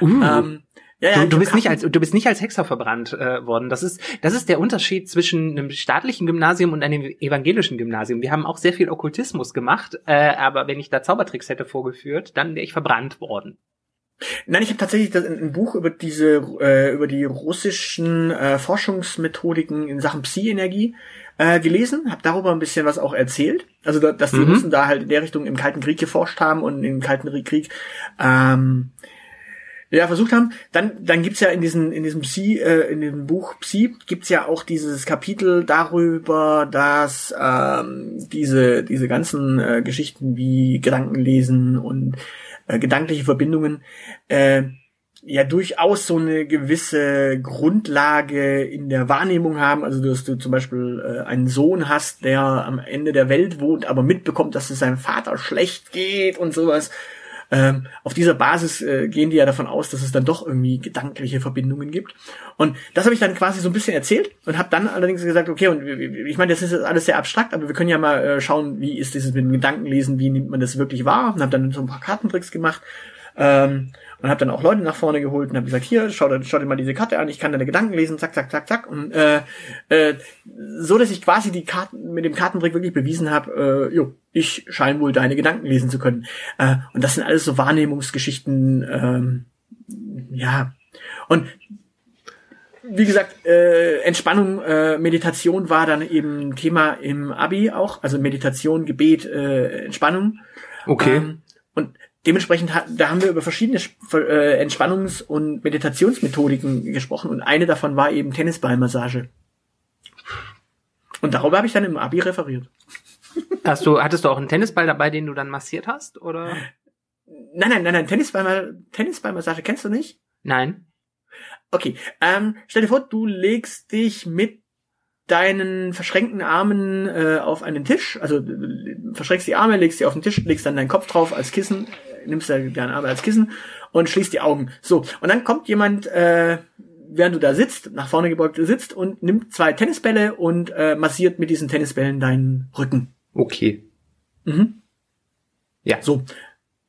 Uh. Ähm, ja, ja, Du, du bist nicht als du bist nicht als Hexer verbrannt äh, worden. Das ist das ist der Unterschied zwischen einem staatlichen Gymnasium und einem evangelischen Gymnasium. Wir haben auch sehr viel Okkultismus gemacht, äh, aber wenn ich da Zaubertricks hätte vorgeführt, dann wäre ich verbrannt worden. Nein, ich habe tatsächlich ein Buch über diese äh, über die russischen äh, Forschungsmethodiken in Sachen Psi-Energie äh, gelesen, habe darüber ein bisschen was auch erzählt. Also da, dass die Mhm. Russen da halt in der Richtung im Kalten Krieg geforscht haben und im Kalten Krieg ähm, ja versucht haben. Dann dann gibt's ja in diesem in diesem Psi äh, in dem Buch Psi gibt's ja auch dieses Kapitel darüber, dass ähm, diese diese ganzen äh, Geschichten wie Gedankenlesen und äh, gedankliche Verbindungen äh, ja durchaus so eine gewisse Grundlage in der Wahrnehmung haben. Also dass du zum Beispiel äh, einen Sohn hast, der am Ende der Welt wohnt, aber mitbekommt, dass es seinem Vater schlecht geht und sowas. Ähm, auf dieser Basis äh, gehen die ja davon aus, dass es dann doch irgendwie gedankliche Verbindungen gibt. Und das habe ich dann quasi so ein bisschen erzählt und habe dann allerdings gesagt, okay, und ich meine, das ist jetzt alles sehr abstrakt, aber wir können ja mal äh, schauen, wie ist dieses mit dem Gedankenlesen, wie nimmt man das wirklich wahr und habe dann so ein paar Kartentricks gemacht. Ähm, und habe dann auch Leute nach vorne geholt und habe gesagt, hier, schau, dir- schau dir mal diese Karte an, ich kann deine Gedanken lesen, zack, zack, zack, zack. Und äh, äh, so, dass ich quasi die Karten mit dem Kartentrick wirklich bewiesen habe, äh, jo, ich scheine wohl deine Gedanken lesen zu können. Äh, und das sind alles so Wahrnehmungsgeschichten, ähm, ja. Und wie gesagt, äh, Entspannung, äh, Meditation war dann eben Thema im Abi auch, also Meditation, Gebet, äh, Entspannung. Ähm, und dementsprechend, da haben wir über verschiedene äh, Entspannungs- und Meditationsmethodiken gesprochen und eine davon war eben Tennisballmassage. Und darüber habe ich dann im Abi referiert. Hast du hattest du auch einen Tennisball dabei, den du dann massiert hast oder? Nein, nein, nein, nein, Tennisball, Tennisballmassage kennst du nicht? Nein. Okay, ähm, stell dir vor, du legst dich mit deinen verschränkten Armen äh, auf einen Tisch, also äh, verschränkst die Arme, legst sie auf den Tisch, legst dann deinen Kopf drauf als Kissen, nimmst deine deine Arme als Kissen und schließt die Augen. So, und dann kommt jemand, äh, während du da sitzt, nach vorne gebeugt sitzt und nimmt zwei Tennisbälle und äh, massiert mit diesen Tennisbällen deinen Rücken. Okay. Mhm. Ja. So.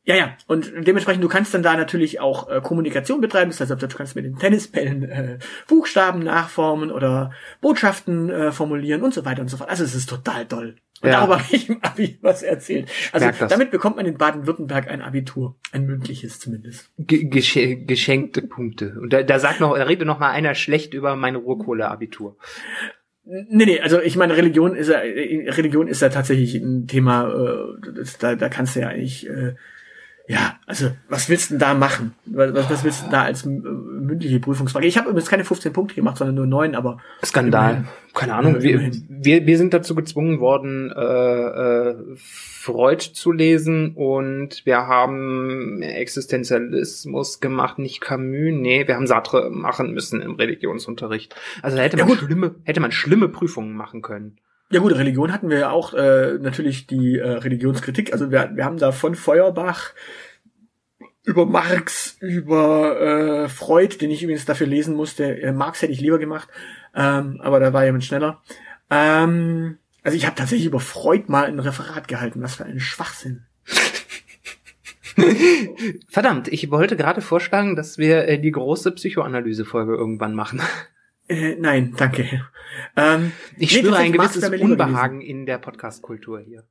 Ja, ja. Und dementsprechend, du kannst dann da natürlich auch äh, Kommunikation betreiben. Das heißt, du kannst mit den Tennisbällen äh, Buchstaben nachformen oder Botschaften äh, formulieren und so weiter und so fort. Also es ist total toll. Und Ja. darüber habe ich im Abi was erzählt. Also damit bekommt man in Baden-Württemberg ein Abitur. Ein mündliches zumindest. Ge gesche geschenkte Punkte. Und da, da sagt noch, da redet noch mal einer schlecht über mein Ruhrkohle-Abitur. Nee, nee, also ich meine, Religion ist ja, Religion ist ja tatsächlich ein Thema, äh, das, da, da kannst du ja eigentlich, äh, ja, also was willst du denn da machen? Was, was willst du denn da als äh, mündliche Prüfungsfrage? Ich habe übrigens keine 15 Punkte gemacht, sondern nur 9, aber Skandal. Immerhin. Keine Ahnung. Wir, wir, wir sind dazu gezwungen worden, äh, äh, Freud zu lesen und wir haben Existenzialismus gemacht, nicht Camus. Nee, wir haben Sartre machen müssen im Religionsunterricht. Also da hätte Ja, man gut. schlimme, hätte man schlimme Prüfungen machen können. Ja gut, Religion hatten wir ja auch äh, natürlich die äh, Religionskritik. Also wir, wir haben da von Feuerbach über Marx, über äh, Freud, den ich übrigens dafür lesen musste. Äh, Marx hätte ich lieber gemacht, ähm, aber da war jemand schneller. Ähm, also ich habe tatsächlich über Freud mal ein Referat gehalten. Was für ein Schwachsinn. Verdammt, ich wollte gerade vorschlagen, dass wir äh, die große Psychoanalyse-Folge irgendwann machen. Äh, nein, danke. Ähm, Ich nee, spüre ein gewisses Unbehagen in der Podcast-Kultur hier.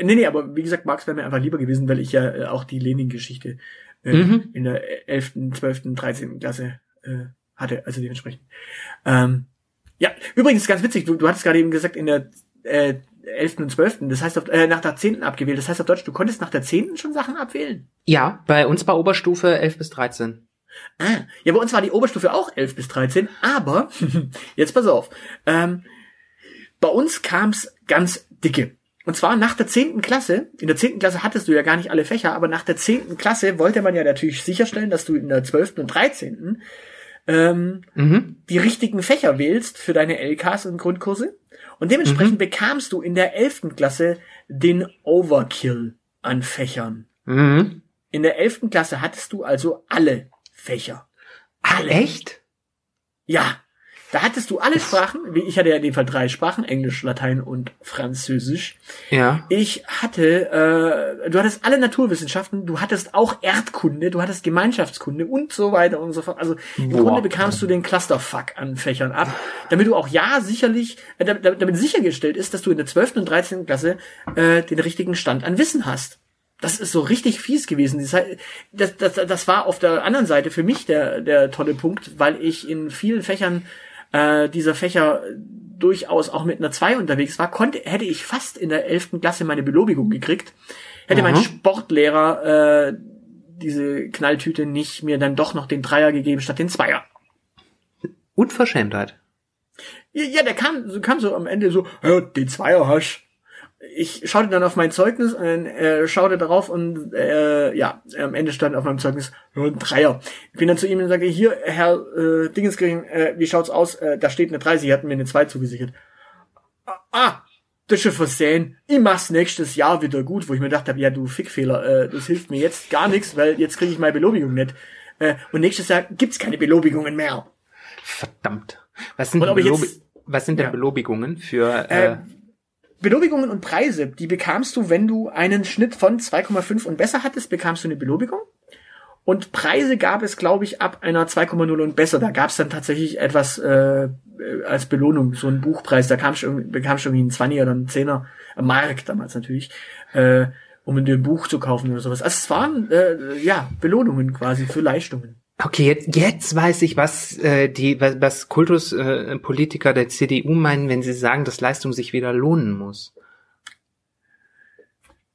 Nee, nee, aber wie gesagt, Marx wäre mir einfach lieber gewesen, weil ich ja äh, auch die Lenin-Geschichte äh, Mhm. in der 11., 12., 13. Klasse äh, hatte, also dementsprechend. Ähm, ja, übrigens ganz witzig, du, du hattest gerade eben gesagt, in der äh, 11. und 12., das heißt auf, äh, nach der 10. abgewählt, das heißt auf Deutsch, du konntest nach der 10. schon Sachen abwählen? Ja, bei uns bei Oberstufe 11 bis 13. Ah, ja, bei uns war die Oberstufe auch 11 bis 13, aber, jetzt pass auf, ähm, bei uns kam's ganz dicke. Und zwar nach der 10. Klasse, in der 10. Klasse hattest du ja gar nicht alle Fächer, aber nach der 10. Klasse wollte man ja natürlich sicherstellen, dass du in der 12. und 13. Ähm, Mhm. die richtigen Fächer wählst für deine LKs und Grundkurse. Und dementsprechend bekamst du in der 11. Klasse den Overkill an Fächern. Mhm. In der 11. Klasse hattest du also alle Fächer. Ah, echt? Ja, da hattest du alle Sprachen, wie ich hatte ja in dem Fall drei Sprachen, Englisch, Latein und Französisch. Ja. Ich hatte, äh, du hattest alle Naturwissenschaften, du hattest auch Erdkunde, du hattest Gemeinschaftskunde und so weiter und so fort. Also im Boah. Grunde bekamst du den Clusterfuck an Fächern ab, damit du auch ja sicherlich, äh, damit, damit sichergestellt ist, dass du in der 12. und 13. Klasse äh, den richtigen Stand an Wissen hast. Das ist so richtig fies gewesen. Das, das, das, war auf der anderen Seite für mich der, der tolle Punkt, weil ich in vielen Fächern äh, dieser Fächer durchaus auch mit einer 2 unterwegs war, konnte, hätte ich fast in der 11. Klasse meine Belobigung gekriegt. Hätte mein Aha. Sportlehrer äh, diese Knalltüte nicht mir dann doch noch den Dreier gegeben statt den Zweier. Unverschämtheit. Ja, der kam, so kam so am Ende so, den Zweier hast. Ich schaute dann auf mein Zeugnis und äh, schaute darauf und äh, ja, am Ende stand auf meinem Zeugnis ja, ein Dreier. Ich bin dann zu ihm und sage, hier, Herr äh, Dingenskirchen, äh, wie schaut's aus? Äh, da steht eine 3, Sie hatten mir eine 2 zugesichert. Ah, Ah, das ist versehen. Ich mach's nächstes Jahr wieder gut, wo ich mir gedacht habe, ja, du Fickfehler, äh, das hilft mir jetzt gar nichts, weil jetzt kriege ich meine Belobigung nicht. Äh, und nächstes Jahr gibt's keine Belobigungen mehr. Verdammt. Was sind, Belobi was sind denn Ja. Belobigungen für äh, Äh, Belobigungen und Preise, die bekamst du, wenn du einen Schnitt von 2,5 und besser hattest, bekamst du eine Belobigung. Und Preise gab es, glaube ich, ab einer 2,0 und besser. Da gab es dann tatsächlich etwas äh, äh, als Belohnung, so ein Buchpreis. Da du irgendwie- bekamst du irgendwie einen 20er oder einen 10er, äh, Mark damals natürlich, äh, um in dem Buch zu kaufen oder sowas. Also es waren äh, ja Belohnungen quasi für Leistungen. Okay, jetzt, jetzt weiß ich, was äh, die was, was Kultuspolitiker äh, der CDU meinen, wenn sie sagen, dass Leistung sich wieder lohnen muss.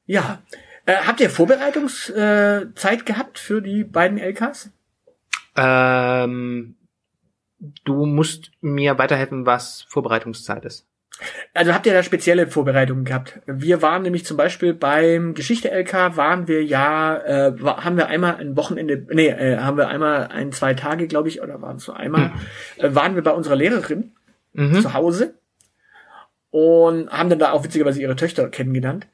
Ja. Äh, habt ihr Vorbereitungszeit äh, gehabt für die beiden LKs? Ähm, du musst mir weiterhelfen, was Vorbereitungszeit ist. Also habt ihr da spezielle Vorbereitungen gehabt? Wir waren nämlich zum Beispiel beim Geschichte LK waren wir ja, äh, haben wir einmal ein Wochenende, nee, äh, haben wir einmal ein, zwei Tage, glaube ich, oder waren es so einmal, äh, waren wir bei unserer Lehrerin Mhm. zu Hause und haben dann da auch witzigerweise ihre Töchter kennengelernt.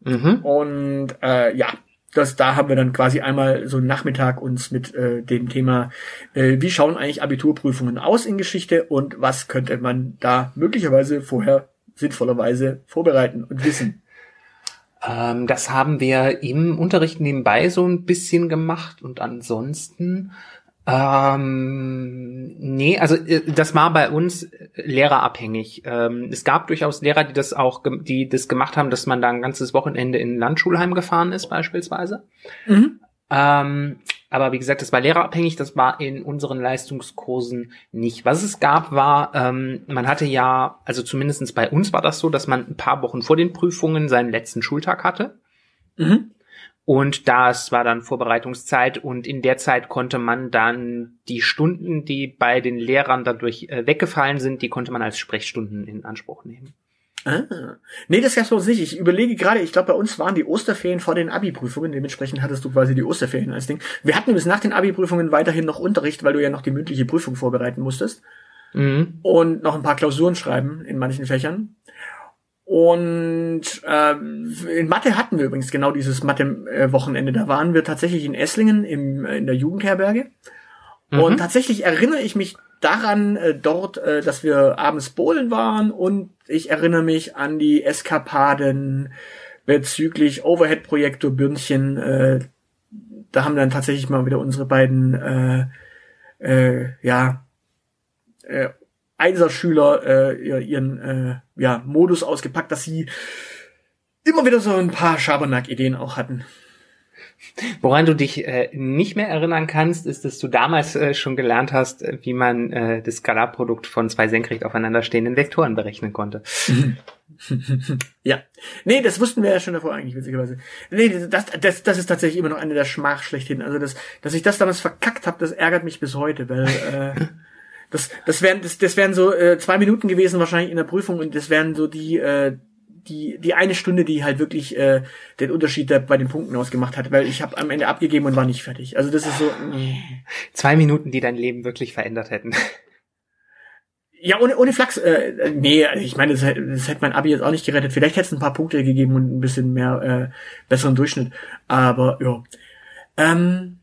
Mhm. Und äh, ja, das, da haben wir dann quasi einmal so einen Nachmittag uns mit äh, dem Thema, äh, wie schauen eigentlich Abiturprüfungen aus in Geschichte und was könnte man da möglicherweise vorher sinnvollerweise vorbereiten und wissen. Ähm, das haben wir im Unterricht nebenbei so ein bisschen gemacht und ansonsten ähm, nee, also äh, das war bei uns lehrerabhängig. Ähm, es gab durchaus Lehrer, die das auch, die das gemacht haben, dass man da ein ganzes Wochenende in ein Landschulheim gefahren ist beispielsweise. Mhm. Ähm, aber wie gesagt, das war lehrerabhängig, das war in unseren Leistungskursen nicht. Was es gab, war, ähm, man hatte ja, also zumindestens bei uns war das so, dass man ein paar Wochen vor den Prüfungen seinen letzten Schultag hatte. Mhm. Und das war dann Vorbereitungszeit und in der Zeit konnte man dann die Stunden, die bei den Lehrern dadurch äh, weggefallen sind, die konnte man als Sprechstunden in Anspruch nehmen. Ah. Nee, das gab's bei uns nicht. Ich überlege gerade, ich glaube, bei uns waren die Osterferien vor den Abi-Prüfungen. Dementsprechend hattest du quasi die Osterferien als Ding. Wir hatten bis nach den Abi-Prüfungen weiterhin noch Unterricht, weil du ja noch die mündliche Prüfung vorbereiten musstest. Mhm. und noch ein paar Klausuren schreiben in manchen Fächern. Und ähm, in Mathe hatten wir übrigens genau dieses Mathe-Wochenende. Da waren wir tatsächlich in Esslingen im, in der Jugendherberge. Und Mhm. tatsächlich erinnere ich mich daran äh, dort, äh, dass wir abends bowlen waren und ich erinnere mich an die Eskapaden bezüglich Overhead-Projektor Birnchen. Äh, da haben dann tatsächlich mal wieder unsere beiden äh, äh, ja äh, Einserschüler äh, ihr- ihren äh, ja, Modus ausgepackt, dass sie immer wieder so ein paar Schabernack-Ideen auch hatten. Woran du dich äh, nicht mehr erinnern kannst, ist, dass du damals äh, schon gelernt hast, äh, wie man äh, das Skalarprodukt von zwei senkrecht aufeinanderstehenden Vektoren berechnen konnte. ja. Nee, das wussten wir ja schon davor eigentlich, witzigerweise. Nee, das, das, das ist tatsächlich immer noch eine der Schmach schlechthin. Also, das, dass ich das damals verkackt habe, das ärgert mich bis heute, weil äh, das, das wären das, das wären so äh, zwei Minuten gewesen wahrscheinlich in der Prüfung und das wären so die äh, die, die eine Stunde, die halt wirklich äh, den Unterschied bei den Punkten ausgemacht hat, weil ich habe am Ende abgegeben und war nicht fertig. Also das ist so. Nee. Zwei Minuten, die dein Leben wirklich verändert hätten. Ja, ohne, ohne Flachs, äh, nee, ich meine, das, das hätte mein Abi jetzt auch nicht gerettet. Vielleicht hätte es ein paar Punkte gegeben und ein bisschen mehr äh, besseren Durchschnitt. Aber ja. Ähm,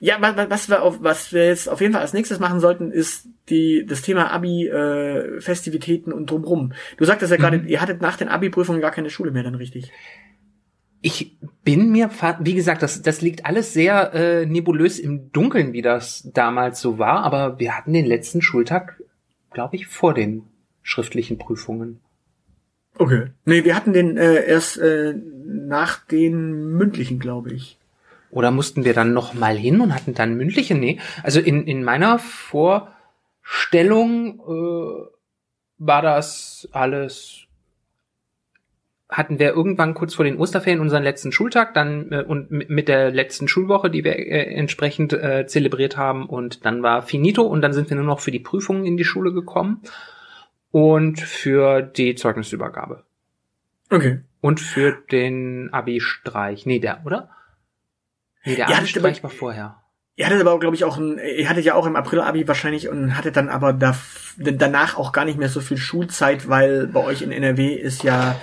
ja, was, was wir auf, was wir jetzt auf jeden Fall als nächstes machen sollten, ist die das Thema Abi äh, Festivitäten und drumrum. Du sagtest ja gerade, mhm. ihr hattet nach den Abi Prüfungen gar keine Schule mehr, dann richtig? Ich bin mir, wie gesagt, das, das liegt alles sehr äh, nebulös im Dunkeln, wie das damals so war, aber wir hatten den letzten Schultag, glaube ich, vor den schriftlichen Prüfungen. Okay. Nee, wir hatten den äh, erst äh, nach den mündlichen, glaube ich. Oder mussten wir dann noch mal hin und hatten dann mündliche? Nee. Also in, in meiner Vorstellung äh, war das alles hatten wir irgendwann kurz vor den Osterferien unseren letzten Schultag, dann äh, und mit der letzten Schulwoche, die wir äh, entsprechend äh, zelebriert haben und dann war finito und dann sind wir nur noch für die Prüfungen in die Schule gekommen und für die Zeugnisübergabe. Okay. Und für den Abi-Streich. Nee, der, oder? Nee, der Abi-Streich war vorher. Ihr hattet aber, glaube ich, auch ein, ihr hattet ja auch im April Abi wahrscheinlich und hattet dann aber da, danach auch gar nicht mehr so viel Schulzeit, weil bei euch in NRW ist ja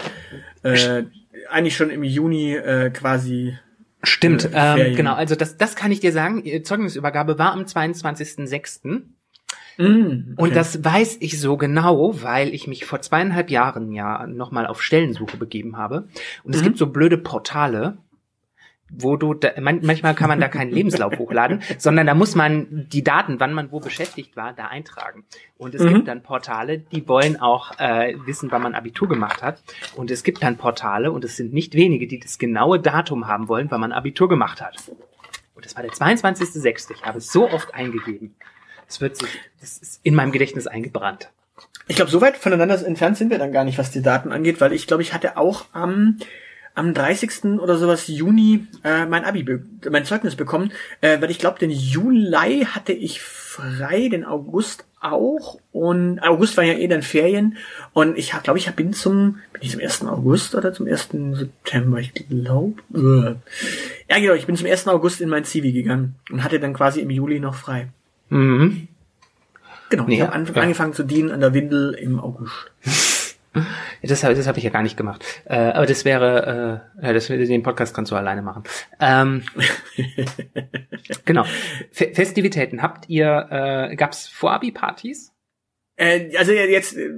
äh, eigentlich schon im Juni äh, quasi. Stimmt, äh, ähm, genau. Also das, das kann ich dir sagen. Zeugnisübergabe war am 22.06. Mm, okay. Und das weiß ich so genau, weil ich mich vor zweieinhalb Jahren ja nochmal auf Stellensuche begeben habe. Und es mhm. gibt so blöde Portale, wo du, da, man, manchmal kann man da keinen Lebenslauf hochladen, sondern da muss man die Daten, wann man wo beschäftigt war, da eintragen. Und es mhm. gibt dann Portale, die wollen auch äh, wissen, wann man Abitur gemacht hat. Und es gibt dann Portale, und es sind nicht wenige, die das genaue Datum haben wollen, wann man Abitur gemacht hat. Und das war der 22.06. Ich habe es so oft eingegeben. Es wird sich, das ist in meinem Gedächtnis eingebrannt. Ich glaube, so weit voneinander entfernt sind wir dann gar nicht, was die Daten angeht, weil ich glaube, ich hatte auch am ähm am 30. oder sowas Juni äh, mein Abi, mein Zeugnis bekommen, äh, weil ich glaube, den Juli hatte ich frei, den August auch und August war ja eh dann Ferien und ich glaube, ich bin zum bin ich zum 1. August oder zum 1. September, ich glaube. Äh. Ja, genau, ich bin zum 1. August in mein Zivi gegangen und hatte dann quasi im Juli noch frei. Mhm. Genau, ich habe ja. angefangen zu dienen an der Windel im August. Das, das habe ich ja gar nicht gemacht. Äh, aber das wäre, äh, das, den Podcast kannst du alleine machen. Ähm, genau. F Festivitäten. Habt ihr, äh, gab's Vorabi-Partys? Äh, also jetzt äh,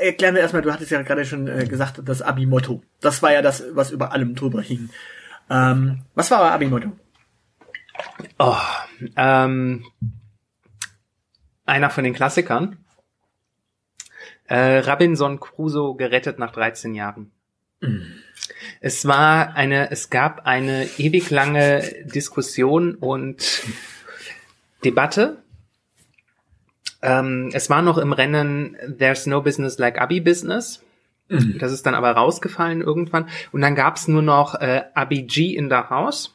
erklären wir erstmal, du hattest ja gerade schon äh, gesagt, das Abi-Motto. Das war ja das, was über allem drüber hing. Ähm, was war euer Abi-Motto? Oh, ähm, einer von den Klassikern. Äh, Robinson Crusoe gerettet nach 13 Jahren. Mhm. Es war eine, es gab eine ewig lange Diskussion und Debatte. Ähm, es war noch im Rennen There's no business like Abi Business. Mhm. Das ist dann aber rausgefallen irgendwann. Und dann gab's nur noch äh, Abi G in the House.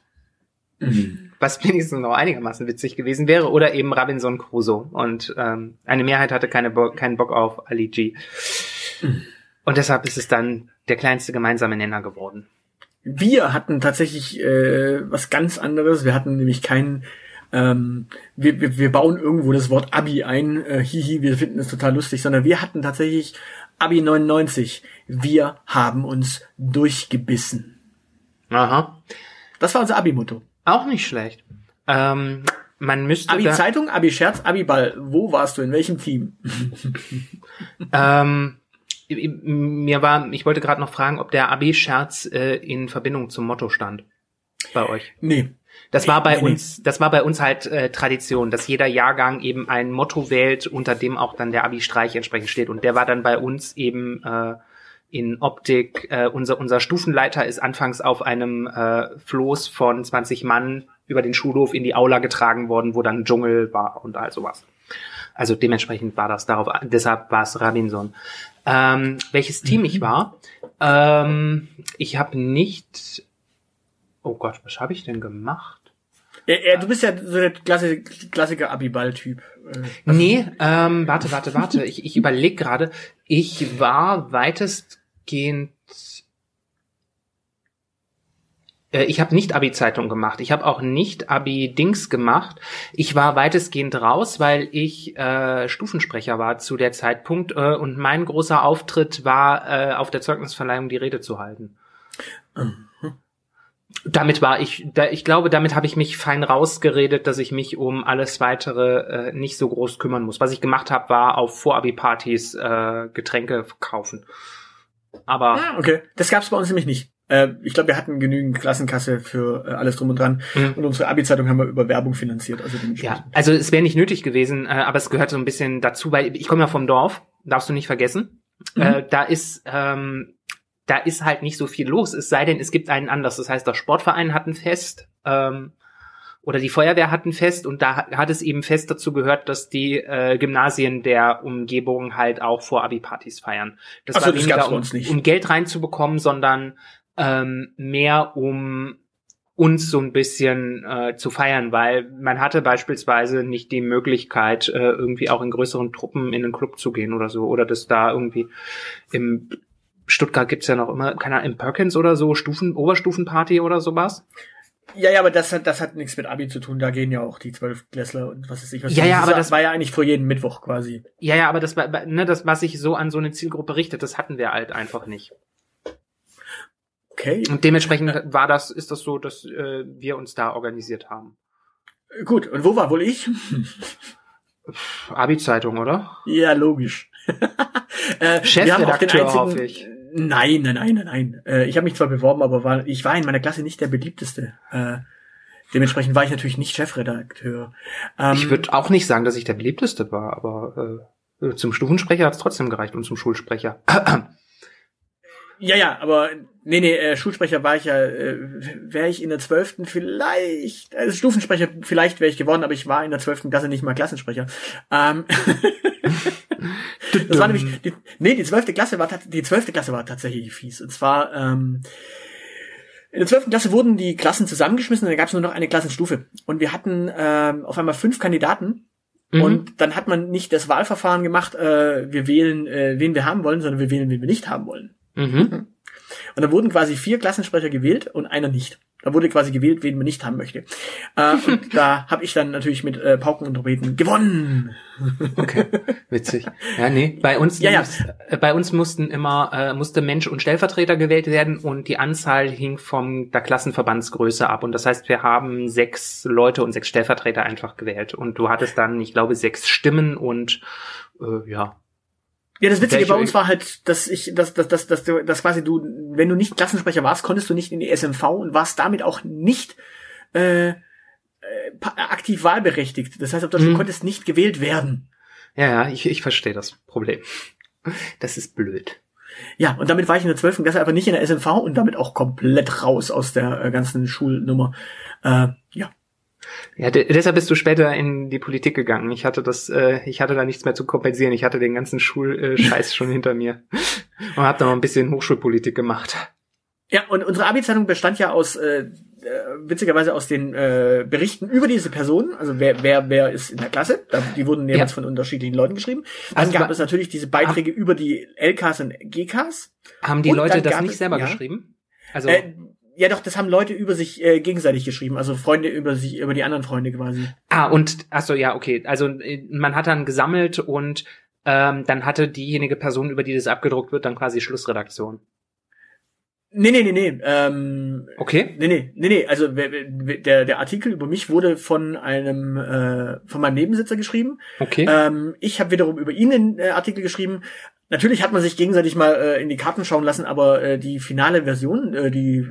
Mhm was wenigstens noch einigermaßen witzig gewesen wäre, oder eben Robinson Crusoe. Und ähm, eine Mehrheit hatte keine Bo keinen Bock auf Ali G. Und deshalb ist es dann der kleinste gemeinsame Nenner geworden. Wir hatten tatsächlich äh, was ganz anderes. Wir hatten nämlich keinen ähm, wir, wir, wir bauen irgendwo das Wort Abi ein, äh, hihi, wir finden es total lustig, sondern wir hatten tatsächlich Abi 99. Wir haben uns durchgebissen. Aha. Das war unser Abi-Motto. Auch nicht schlecht. Ähm, man müsste. Abi Zeitung, Abi Scherz, Abi Ball. Wo warst du? In welchem Team? ähm, mir war, ich wollte gerade noch fragen, ob der Abi Scherz äh, in Verbindung zum Motto stand. Bei euch? Nee. Das war bei nee, uns, das war bei uns halt äh, Tradition, dass jeder Jahrgang eben ein Motto wählt, unter dem auch dann der Abi-Streich entsprechend steht. Und der war dann bei uns eben äh, in Optik. Äh, unser, unser Stufenleiter ist anfangs auf einem äh, Floß von 20 Mann über den Schulhof in die Aula getragen worden, wo dann Dschungel war und all sowas. Also dementsprechend war das darauf, deshalb war es Robinson. Ähm, welches Team ich war? Ähm, ich habe nicht. Oh Gott, was habe ich denn gemacht? Ja, ja, du bist ja so der Klasse, Klassiker Abiball-Typ. Nee, ähm, warte, warte, warte. ich ich überlege gerade. Ich war weitestgehend äh, ich habe nicht Abi-Zeitung gemacht. Ich habe auch nicht Abi-Dings gemacht. Ich war weitestgehend raus, weil ich äh, Stufensprecher war zu der Zeitpunkt äh, und mein großer Auftritt war, äh, auf der Zeugnisverleihung die Rede zu halten. Mhm. Damit war ich, da, ich glaube, damit habe ich mich fein rausgeredet, dass ich mich um alles weitere äh, nicht so groß kümmern muss. Was ich gemacht habe, war auf Vorabi-Partys äh, Getränke kaufen. Aber ah, okay, das gab's bei uns nämlich nicht. Äh, ich glaube, wir hatten genügend Klassenkasse für äh, alles drum und dran. Mhm. Und unsere Abi-Zeitung haben wir über Werbung finanziert. Also ja, also es wäre nicht nötig gewesen, äh, aber es gehört so ein bisschen dazu, weil ich komme ja vom Dorf, darfst du nicht vergessen. Mhm. Äh, da ist ähm, da ist halt nicht so viel los, es sei denn, es gibt einen anders. Das heißt, der Sportverein hat ein Fest ähm, oder die Feuerwehr hat ein Fest und da hat es eben fest dazu gehört, dass die äh, Gymnasien der Umgebung halt auch vor Abi-Partys feiern. Das so, war weniger, das um, um Geld reinzubekommen, sondern ähm, mehr um uns so ein bisschen äh, zu feiern, weil man hatte beispielsweise nicht die Möglichkeit, äh, irgendwie auch in größeren Truppen in den Club zu gehen oder so, oder dass da irgendwie im Stuttgart gibt's ja noch immer, keine Ahnung, im Perkins oder so, Stufen, Oberstufenparty oder sowas. Ja, ja, aber das hat, das hat nichts mit Abi zu tun. Da gehen ja auch die zwölf Klässler und was ist ich. Was ja, ja, aber das war ja eigentlich vor jedem Mittwoch quasi. Ja, ja, aber das war, ne, das, was sich so an so eine Zielgruppe richtet, das hatten wir halt einfach nicht. Okay. Und dementsprechend war das, ist das so, dass äh, wir uns da organisiert haben. Gut, und wo war wohl ich? Abi-Zeitung, oder? Ja, logisch. äh, Chefredakteur, hoffe ich. Nein, nein, nein, nein, nein. Äh, ich habe mich zwar beworben, aber war, ich war in meiner Klasse nicht der beliebteste. Äh, dementsprechend war ich natürlich nicht Chefredakteur. Ähm, ich würde auch nicht sagen, dass ich der beliebteste war, aber äh, zum Stufensprecher hat es trotzdem gereicht und zum Schulsprecher. Ja, ja, aber nee, nee, äh, Schulsprecher war ich ja, äh, wäre ich in der zwölften vielleicht, also Stufensprecher vielleicht wäre ich geworden, aber ich war in der zwölften Klasse nicht mal Klassensprecher. Ähm, das war nämlich, die, nee, die zwölfte Klasse war die zwölfte Klasse war tatsächlich fies. Und zwar ähm, in der zwölften Klasse wurden die Klassen zusammengeschmissen und da gab es nur noch eine Klassenstufe. Und wir hatten ähm, auf einmal fünf Kandidaten Mhm. Und dann hat man nicht das Wahlverfahren gemacht, äh, wir wählen, äh, wen wir haben wollen, sondern wir wählen, wen wir nicht haben wollen. Mhm. Und da wurden quasi vier Klassensprecher gewählt und einer nicht. Da wurde quasi gewählt, wen man nicht haben möchte. Äh, und da habe ich dann natürlich mit äh, Pauken und Trompeten gewonnen. Okay, witzig. Ja, nee, bei uns, ja, ja. Äh, bei uns mussten immer äh, musste Mensch und Stellvertreter gewählt werden und die Anzahl hing von der Klassenverbandsgröße ab. Und das heißt, wir haben sechs Leute und sechs Stellvertreter einfach gewählt. Und du hattest dann, ich glaube, sechs Stimmen und äh, ja, ja, das Witzige bei uns war halt, dass ich, dass, dass, dass, dass, dass quasi du, wenn du nicht Klassensprecher warst, konntest du nicht in die SMV und warst damit auch nicht äh, äh, aktiv wahlberechtigt. Das heißt, du mhm. konntest nicht gewählt werden. Ja, ja, ich, ich verstehe das Problem. Das ist blöd. Ja, und damit war ich in der 12. Klasse einfach nicht in der SMV und damit auch komplett raus aus der äh, ganzen Schulnummer. Äh, ja. Ja, deshalb bist du später in die Politik gegangen. Ich hatte das, äh, ich hatte da nichts mehr zu kompensieren. Ich hatte den ganzen Schulscheiß schon hinter mir und habe da noch ein bisschen Hochschulpolitik gemacht. Ja, und unsere Abi-Zeitung bestand ja aus äh, äh, witzigerweise aus den äh, Berichten über diese Personen, also wer wer wer ist in der Klasse, die wurden jeweils ja. von unterschiedlichen Leuten geschrieben. Dann also, gab es natürlich diese Beiträge über die LKs und GKs. Haben die Leute das nicht selber ja, geschrieben? Also äh, ja, doch, das haben Leute über sich äh, gegenseitig geschrieben, also Freunde über sich, über die anderen Freunde quasi. Ah, und ach so, ja, okay. Also äh, man hat dann gesammelt und ähm, dann hatte diejenige Person, über die das abgedruckt wird, dann quasi Schlussredaktion. Nee, nee, nee, nee. Ähm, okay. Nee, nee, nee, nee. Also der, der Artikel über mich wurde von einem äh, von meinem Nebensitzer geschrieben. Okay. Ähm, ich habe wiederum über ihn einen äh, Artikel geschrieben. Natürlich hat man sich gegenseitig mal äh, in die Karten schauen lassen, aber äh, die finale Version, äh, die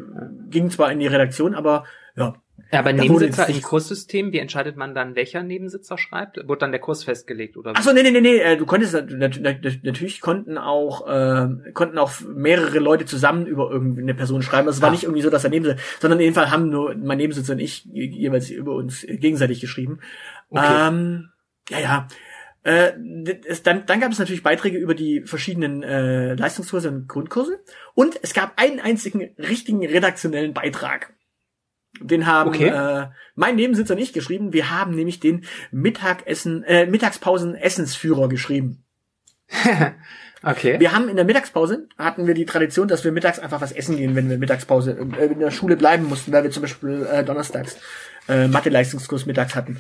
ging zwar in die Redaktion, aber ja, Aber Da wurde Nebensitzer im Kurssystem, wie entscheidet man dann, welcher Nebensitzer schreibt? Wurde dann der Kurs festgelegt oder wie? Ach so, nee, nee, nee, nee, äh, du konntest nat- nat- nat- natürlich konnten auch äh, konnten auch mehrere Leute zusammen über irgendeine Person schreiben. Es war Ah. nicht irgendwie so, dass er neben sondern in dem Fall haben nur mein Nebensitzer und ich je- jeweils über uns gegenseitig geschrieben. Okay. Ähm, ja, ja. Äh, es, dann, dann gab es natürlich Beiträge über die verschiedenen äh, Leistungskurse und Grundkurse. Und es gab einen einzigen richtigen redaktionellen Beitrag. Den haben Okay. äh, mein Nebensitzer und ich geschrieben. Wir haben nämlich den Mittagessen, äh, Mittagspausen-Essensführer geschrieben. okay. Wir haben in der Mittagspause hatten wir die Tradition, dass wir mittags einfach was essen gehen, wenn wir Mittagspause äh, in der Schule bleiben mussten, weil wir zum Beispiel äh, donnerstags äh, Mathe-Leistungskurs mittags hatten.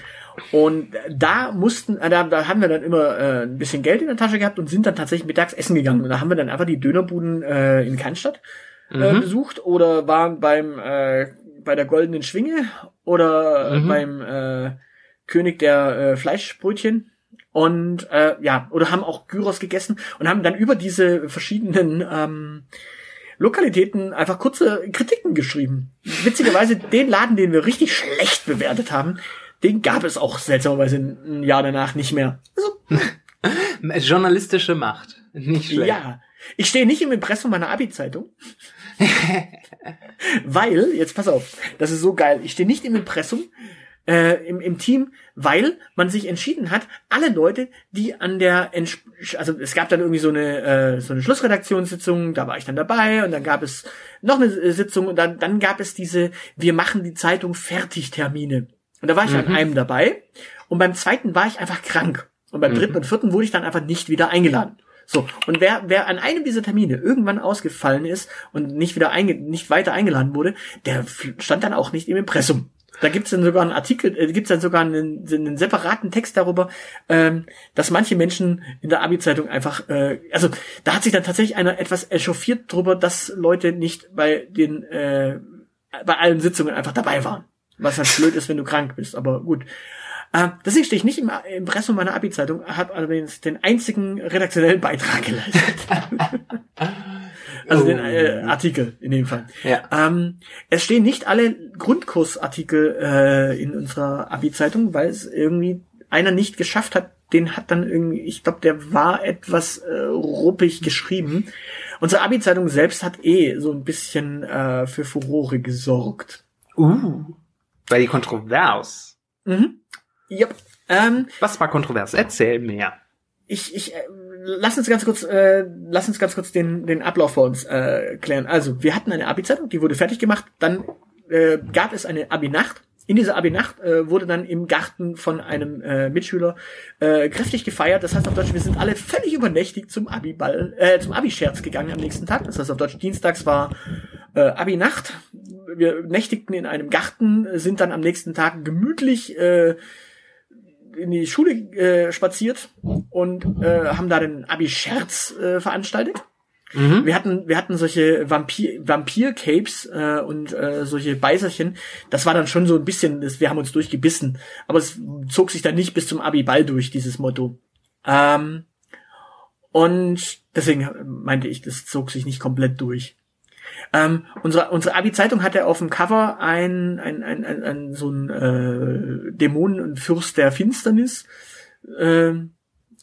Und da mussten, äh, da, da haben wir dann immer äh, ein bisschen Geld in der Tasche gehabt und sind dann tatsächlich mittags essen gegangen. Und da haben wir dann einfach die Dönerbuden äh, in Cannstatt äh, Mhm. besucht oder waren beim äh, bei der Goldenen Schwinge oder äh, Mhm. beim äh, König der äh, Fleischbrötchen und äh, ja oder haben auch Gyros gegessen und haben dann über diese verschiedenen ähm, Lokalitäten einfach kurze Kritiken geschrieben. Witzigerweise den Laden, den wir richtig schlecht bewertet haben, den gab es auch seltsamerweise ein Jahr danach nicht mehr. Also, Journalistische Macht. Nicht schlecht. ja, ich stehe nicht im Impressum meiner Abi-Zeitung. weil, jetzt pass auf, das ist so geil, ich stehe nicht im Impressum, äh, im, im Team, weil man sich entschieden hat, alle Leute, die an der, Ents- also es gab dann irgendwie so eine, äh, so eine Schlussredaktionssitzung, da war ich dann dabei und dann gab es noch eine äh, Sitzung und dann, dann gab es diese, wir machen die Zeitung fertig Termine. Und da war ich an einem dabei und beim zweiten war ich einfach krank. Und beim dritten und vierten wurde ich dann einfach nicht wieder eingeladen. So, und wer, wer an einem dieser Termine irgendwann ausgefallen ist und nicht wieder einge nicht weiter eingeladen wurde, der stand dann auch nicht im Impressum. Da gibt's dann sogar einen Artikel, äh, gibt's dann sogar einen, einen separaten Text darüber, ähm, dass manche Menschen in der Abi-Zeitung einfach, äh, also da hat sich dann tatsächlich einer etwas echauffiert drüber, dass Leute nicht bei den, äh, bei allen Sitzungen einfach dabei waren. Was halt blöd ist, wenn du krank bist, aber gut. Äh, deswegen stehe ich nicht im Impressum meiner Abi-Zeitung, habe allerdings den einzigen redaktionellen Beitrag geleistet. also den äh, Artikel in dem Fall. Ja. Ähm, es stehen nicht alle Grundkursartikel äh, in unserer Abi-Zeitung, weil es irgendwie einer nicht geschafft hat. Den hat dann irgendwie, ich glaube, der war etwas äh, ruppig geschrieben. Unsere Abi-Zeitung selbst hat eh so ein bisschen äh, für Furore gesorgt. Uh. Weil die kontrovers. Mhm. Yep. Ähm, Was war kontrovers? Erzähl mehr. ich, ich, äh, lass uns ganz kurz, äh, lass uns ganz kurz den, den Ablauf vor uns äh, klären. Also, wir hatten eine Abi-Zeitung, die wurde fertig gemacht, dann äh, gab es eine Abi-Nacht. In dieser Abi-Nacht äh, wurde dann im Garten von einem äh, Mitschüler äh, kräftig gefeiert. Das heißt auf Deutsch, wir sind alle völlig übernächtig zum Abi-Ball, äh, zum Abi-Scherz gegangen am nächsten Tag. Das heißt auf Deutsch, dienstags war äh, Abi-Nacht. Wir nächtigten in einem Garten, sind dann am nächsten Tag gemütlich äh, in die Schule äh, spaziert und äh, haben da den Abi-Scherz äh, veranstaltet. Mhm. Wir hatten, wir hatten solche Vampir, Vampir-Capes äh, und äh, solche Beißerchen. Das war dann schon so ein bisschen, das, wir haben uns durchgebissen. Aber es zog sich dann nicht bis zum Abi-Ball durch, dieses Motto. Ähm, und deswegen meinte ich, das zog sich nicht komplett durch. Ähm, unsere unsere Abi-Zeitung hatte auf dem Cover ein, ein, ein, ein, ein so ein äh, Dämonen und Fürst der Finsternis. Ähm,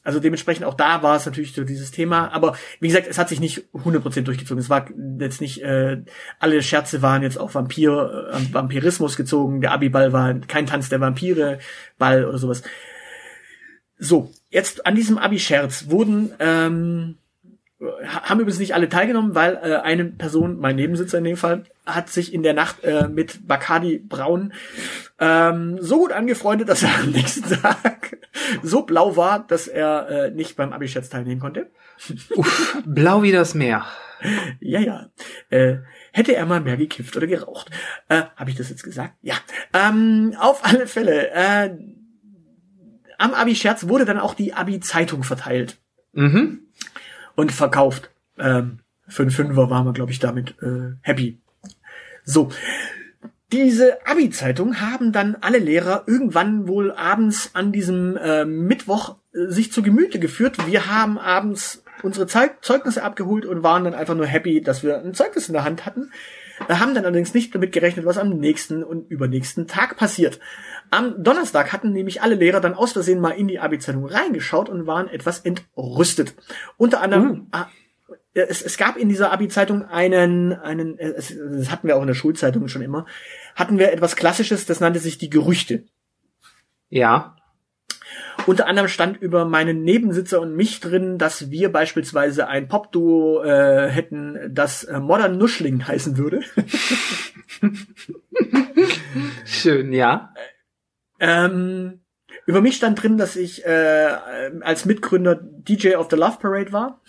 also dementsprechend auch da war es natürlich so dieses Thema. Aber wie gesagt, es hat sich nicht 100% durchgezogen. Es war jetzt nicht, äh, alle Scherze waren jetzt auf Vampir, äh, Vampirismus gezogen. Der Abi-Ball war kein Tanz der Vampire, Ball oder sowas. So, jetzt an diesem Abi-Scherz wurden, ähm, haben übrigens nicht alle teilgenommen, weil äh, eine Person, mein Nebensitzer in dem Fall, hat sich in der Nacht äh, mit Bacardi Braun ähm, so gut angefreundet, dass er am nächsten Tag so blau war, dass er äh, nicht beim Abi-Scherz teilnehmen konnte. Uff, blau wie das Meer. Ja, ja. Äh, hätte er mal mehr gekifft oder geraucht. Äh, Habe ich das jetzt gesagt? Ja. Ähm, auf alle Fälle. Äh, am Abi-Scherz wurde dann auch die Abi-Zeitung verteilt Mhm. Und verkauft. Ähm, für einen Fünfer waren wir, glaube ich, damit äh, happy. So. Diese Abi-Zeitung haben dann alle Lehrer irgendwann wohl abends an diesem äh, Mittwoch äh, sich zu Gemüte geführt. Wir haben abends unsere Zeug Zeugnisse abgeholt und waren dann einfach nur happy, dass wir ein Zeugnis in der Hand hatten. Äh, haben dann allerdings nicht damit gerechnet, was am nächsten und übernächsten Tag passiert. Am Donnerstag hatten nämlich alle Lehrer dann aus Versehen mal in die Abi-Zeitung reingeschaut und waren etwas entrüstet. Unter anderem, uh. es, es gab in dieser Abi-Zeitung einen, einen, es, das hatten wir auch in der Schulzeitung schon immer, hatten wir etwas Klassisches, das nannte sich die Gerüchte. Ja. Unter anderem stand über meinen Nebensitzer und mich drin, dass wir beispielsweise ein Popduo äh, hätten, das äh, Modern Nuschling heißen würde. Schön, ja. Ähm, über mich stand drin, dass ich äh, als Mitgründer DJ of the Love Parade war.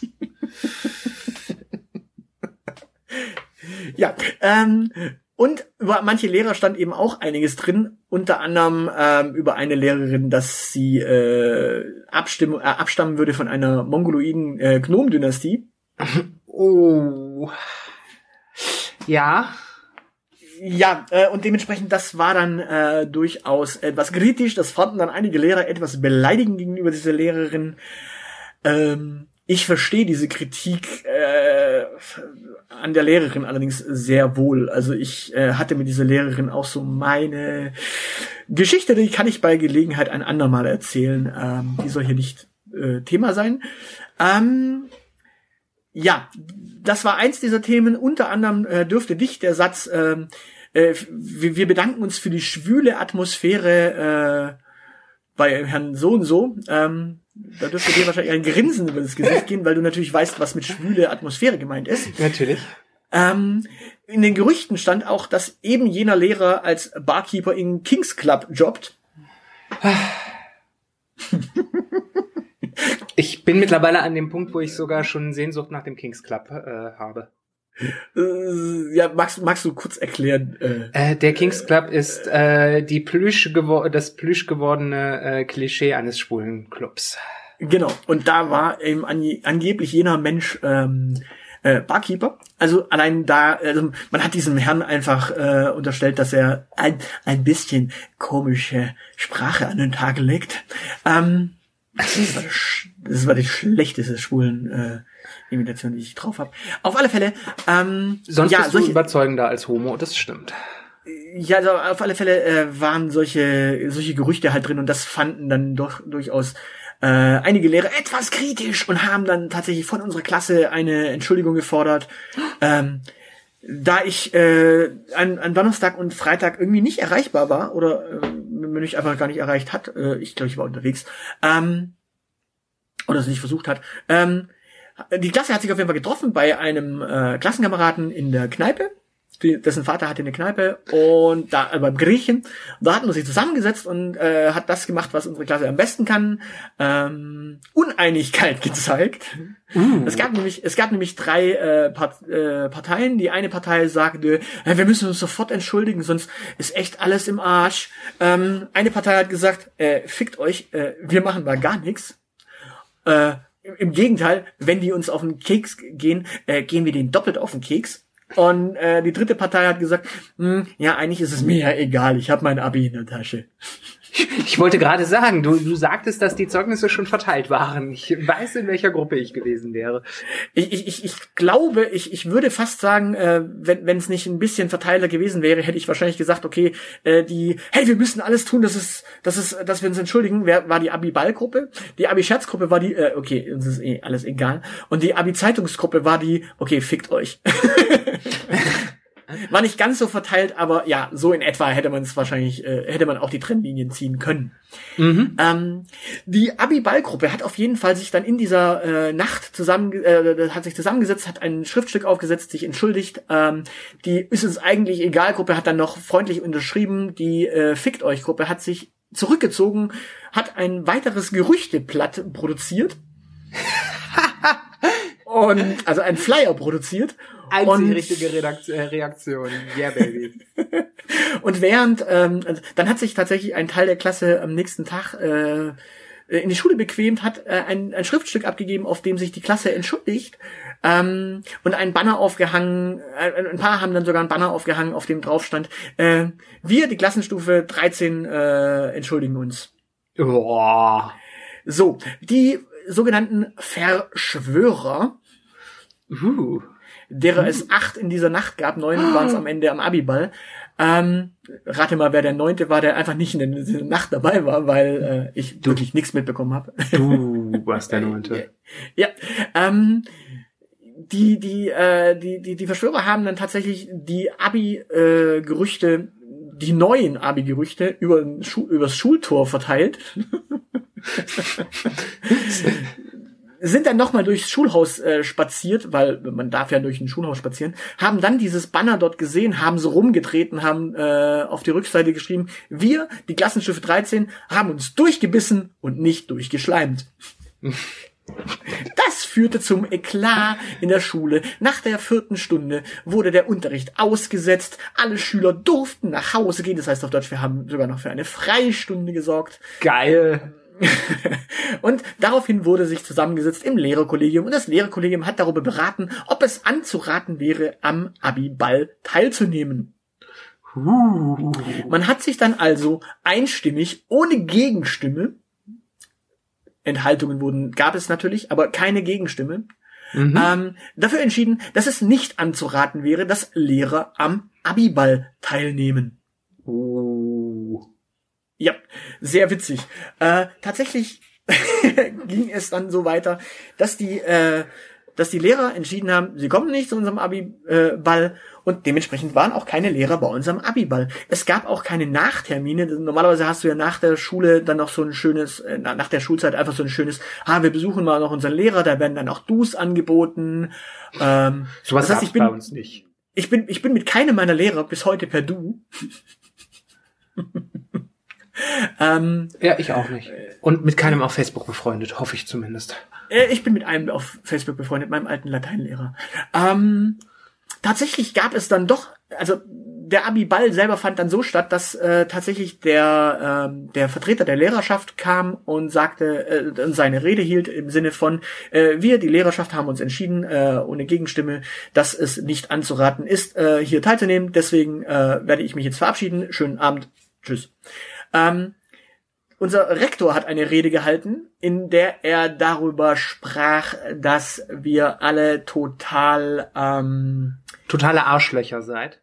ja, ähm, und über manche Lehrer stand eben auch einiges drin, unter anderem ähm, über eine Lehrerin, dass sie äh, abstimmen, äh, abstammen würde von einer mongoloiden äh, Gnom-Dynastie. Oh. Ja. Ja, äh, und dementsprechend, das war dann äh, durchaus etwas kritisch. Das fanden dann einige Lehrer etwas beleidigend gegenüber dieser Lehrerin. Ähm, ich verstehe diese Kritik äh, an der Lehrerin allerdings sehr wohl. Also ich äh, hatte mit dieser Lehrerin auch so meine Geschichte, die kann ich bei Gelegenheit ein andermal erzählen. Ähm, die soll hier nicht äh, Thema sein. Ähm, ja, das war eins dieser Themen. Unter anderem äh, dürfte dich der Satz, äh, äh, wir, wir bedanken uns für die schwüle Atmosphäre äh, bei Herrn so und so. Ähm, da dürfte dir wahrscheinlich ein Grinsen über das Gesicht gehen, weil du natürlich weißt, was mit schwüle Atmosphäre gemeint ist. Natürlich. Ähm, in den Gerüchten stand auch, dass eben jener Lehrer als Barkeeper in Kings Club jobbt. Ich bin mittlerweile an dem Punkt, wo ich sogar schon Sehnsucht nach dem Kings Club äh, habe. Äh, ja, magst, magst du kurz erklären? Äh? Äh, der Kings Club ist äh, die Plüsch das plüsch gewordene äh, Klischee eines schwulen Clubs. Genau. Und da war eben ange angeblich jener Mensch ähm, äh, Barkeeper. Also allein da, also man hat diesem Herrn einfach äh, unterstellt, dass er ein, ein bisschen komische Sprache an den Tag legt. Ähm, das, war das, das war die schlechteste schwulen äh, Imitation, die ich drauf habe. Auf alle Fälle. Ähm, Sonst ja, bist solche, du überzeugender als Homo, das stimmt. Ja, also auf alle Fälle äh, waren solche solche Gerüchte halt drin und das fanden dann doch durchaus äh, einige Lehrer etwas kritisch und haben dann tatsächlich von unserer Klasse eine Entschuldigung gefordert. Ähm, da ich äh, an, an Donnerstag und Freitag irgendwie nicht erreichbar war oder äh, mich einfach gar nicht erreicht hat, äh, ich glaube, ich war unterwegs, ähm, oder es nicht versucht hat, ähm, die Klasse hat sich auf jeden Fall getroffen bei einem äh, Klassenkameraden in der Kneipe. Die, dessen Vater hatte eine Kneipe und da äh, beim Griechen. Da hatten wir sich zusammengesetzt und äh, hat das gemacht, was unsere Klasse am besten kann. Ähm, Uneinigkeit gezeigt. Uh. Es gab nämlich es gab nämlich drei äh, Part, äh, Parteien. Die eine Partei sagte, äh, wir müssen uns sofort entschuldigen, sonst ist echt alles im Arsch. Ähm, eine Partei hat gesagt, äh, fickt euch, äh, wir machen mal gar nichts. Äh, im Gegenteil, wenn die uns auf den Keks gehen, äh, gehen wir den doppelt auf den Keks. Und äh, die dritte Partei hat gesagt, hm, ja, eigentlich ist es mir ja egal, ich habe mein Abi in der Tasche. Ich wollte gerade sagen, du, du sagtest, dass die Zeugnisse schon verteilt waren. Ich weiß, in welcher Gruppe ich gewesen wäre. Ich, ich, ich glaube, ich, ich würde fast sagen, äh, wenn es nicht ein bisschen verteilter gewesen wäre, hätte ich wahrscheinlich gesagt, okay, äh, die, hey, wir müssen alles tun, dass es, dass es, dass wir uns entschuldigen, wer, war die Abi-Ball-Gruppe. Die Abi-Scherz-Gruppe war die, äh, okay, uns ist eh alles egal. Und die Abi-Zeitungsgruppe war die, okay, fickt euch. War nicht ganz so verteilt, aber ja, so in etwa hätte man es wahrscheinlich, äh, hätte man auch die Trennlinien ziehen können. Mhm. Ähm, die Abi-Ball-Gruppe hat auf jeden Fall sich dann in dieser äh, Nacht zusammen, äh, hat sich zusammengesetzt, hat ein Schriftstück aufgesetzt, sich entschuldigt. Ähm, die ist es eigentlich egal Gruppe hat dann noch freundlich unterschrieben. Die äh, Fickt euch Gruppe hat sich zurückgezogen, hat ein weiteres Gerüchteblatt produziert. Und also ein Flyer produziert Einzige und, richtige Redaktion, äh, Reaktion. Yeah, baby. und während, ähm, dann hat sich tatsächlich ein Teil der Klasse am nächsten Tag äh, in die Schule bequemt, hat äh, ein, ein Schriftstück abgegeben, auf dem sich die Klasse entschuldigt ähm, und ein Banner aufgehangen, äh, ein paar haben dann sogar ein Banner aufgehangen, auf dem drauf stand, äh, wir, die Klassenstufe 13, äh, entschuldigen uns. Boah. So, die sogenannten Verschwörer, uh derer es acht in dieser Nacht gab, neun waren es am Ende am Abiball. Ähm, rate mal, wer der neunte war, der einfach nicht in der Nacht dabei war, weil äh, ich Du. wirklich nichts mitbekommen habe. Du warst der Neunte. Ja, ähm, die, die, äh, die, die, die Verschwörer haben dann tatsächlich die Abi-Gerüchte, die neuen Abi-Gerüchte über Schu übers Schultor verteilt. sind dann nochmal durchs Schulhaus äh, spaziert, weil man darf ja durch ein Schulhaus spazieren, haben dann dieses Banner dort gesehen, haben so rumgetreten, haben äh, auf die Rückseite geschrieben, wir, die Klassenstufe 13, haben uns durchgebissen und nicht durchgeschleimt. Das führte zum Eklat in der Schule. Nach der vierten Stunde wurde der Unterricht ausgesetzt. Alle Schüler durften nach Hause gehen. Das heißt auf Deutsch, wir haben sogar noch für eine Freistunde gesorgt. Geil. und daraufhin wurde sich zusammengesetzt im Lehrerkollegium und das Lehrerkollegium hat darüber beraten, ob es anzuraten wäre, am Abi-Ball teilzunehmen. Man hat sich dann also einstimmig, ohne Gegenstimme, Enthaltungen wurden, gab es natürlich, aber keine Gegenstimme, Mhm. ähm, dafür entschieden, dass es nicht anzuraten wäre, dass Lehrer am Abi-Ball teilnehmen. Uh. Ja, sehr witzig. Äh, tatsächlich ging es dann so weiter, dass die, äh, dass die Lehrer entschieden haben, sie kommen nicht zu unserem Abi-Ball und dementsprechend waren auch keine Lehrer bei unserem Abi-Ball. Es gab auch keine Nachtermine. Normalerweise hast du ja nach der Schule dann noch so ein schönes, äh, na- nach der Schulzeit einfach so ein schönes, ah, wir besuchen mal noch unseren Lehrer, da werden dann auch Dus angeboten. Ähm, Sowas das heißt, ich bin, bei uns nicht. ich bin, ich bin mit keinem meiner Lehrer bis heute per Du. ähm, Ja, ich auch nicht. Und mit keinem auf Facebook befreundet, hoffe ich zumindest. Äh, Ich bin mit einem auf Facebook befreundet, meinem alten Lateinlehrer. Ähm, tatsächlich gab es dann doch, also der Abi-Ball selber fand dann so statt, dass äh, tatsächlich der ähm, der Vertreter der Lehrerschaft kam und sagte äh, seine Rede hielt im Sinne von äh, wir die Lehrerschaft haben uns entschieden äh, ohne Gegenstimme, dass es nicht anzuraten ist äh, hier teilzunehmen. Deswegen äh, werde ich mich jetzt verabschieden. Schönen Abend, tschüss. Ähm, unser Rektor hat eine Rede gehalten, in der er darüber sprach, dass wir alle total ähm, Totale Arschlöcher seid.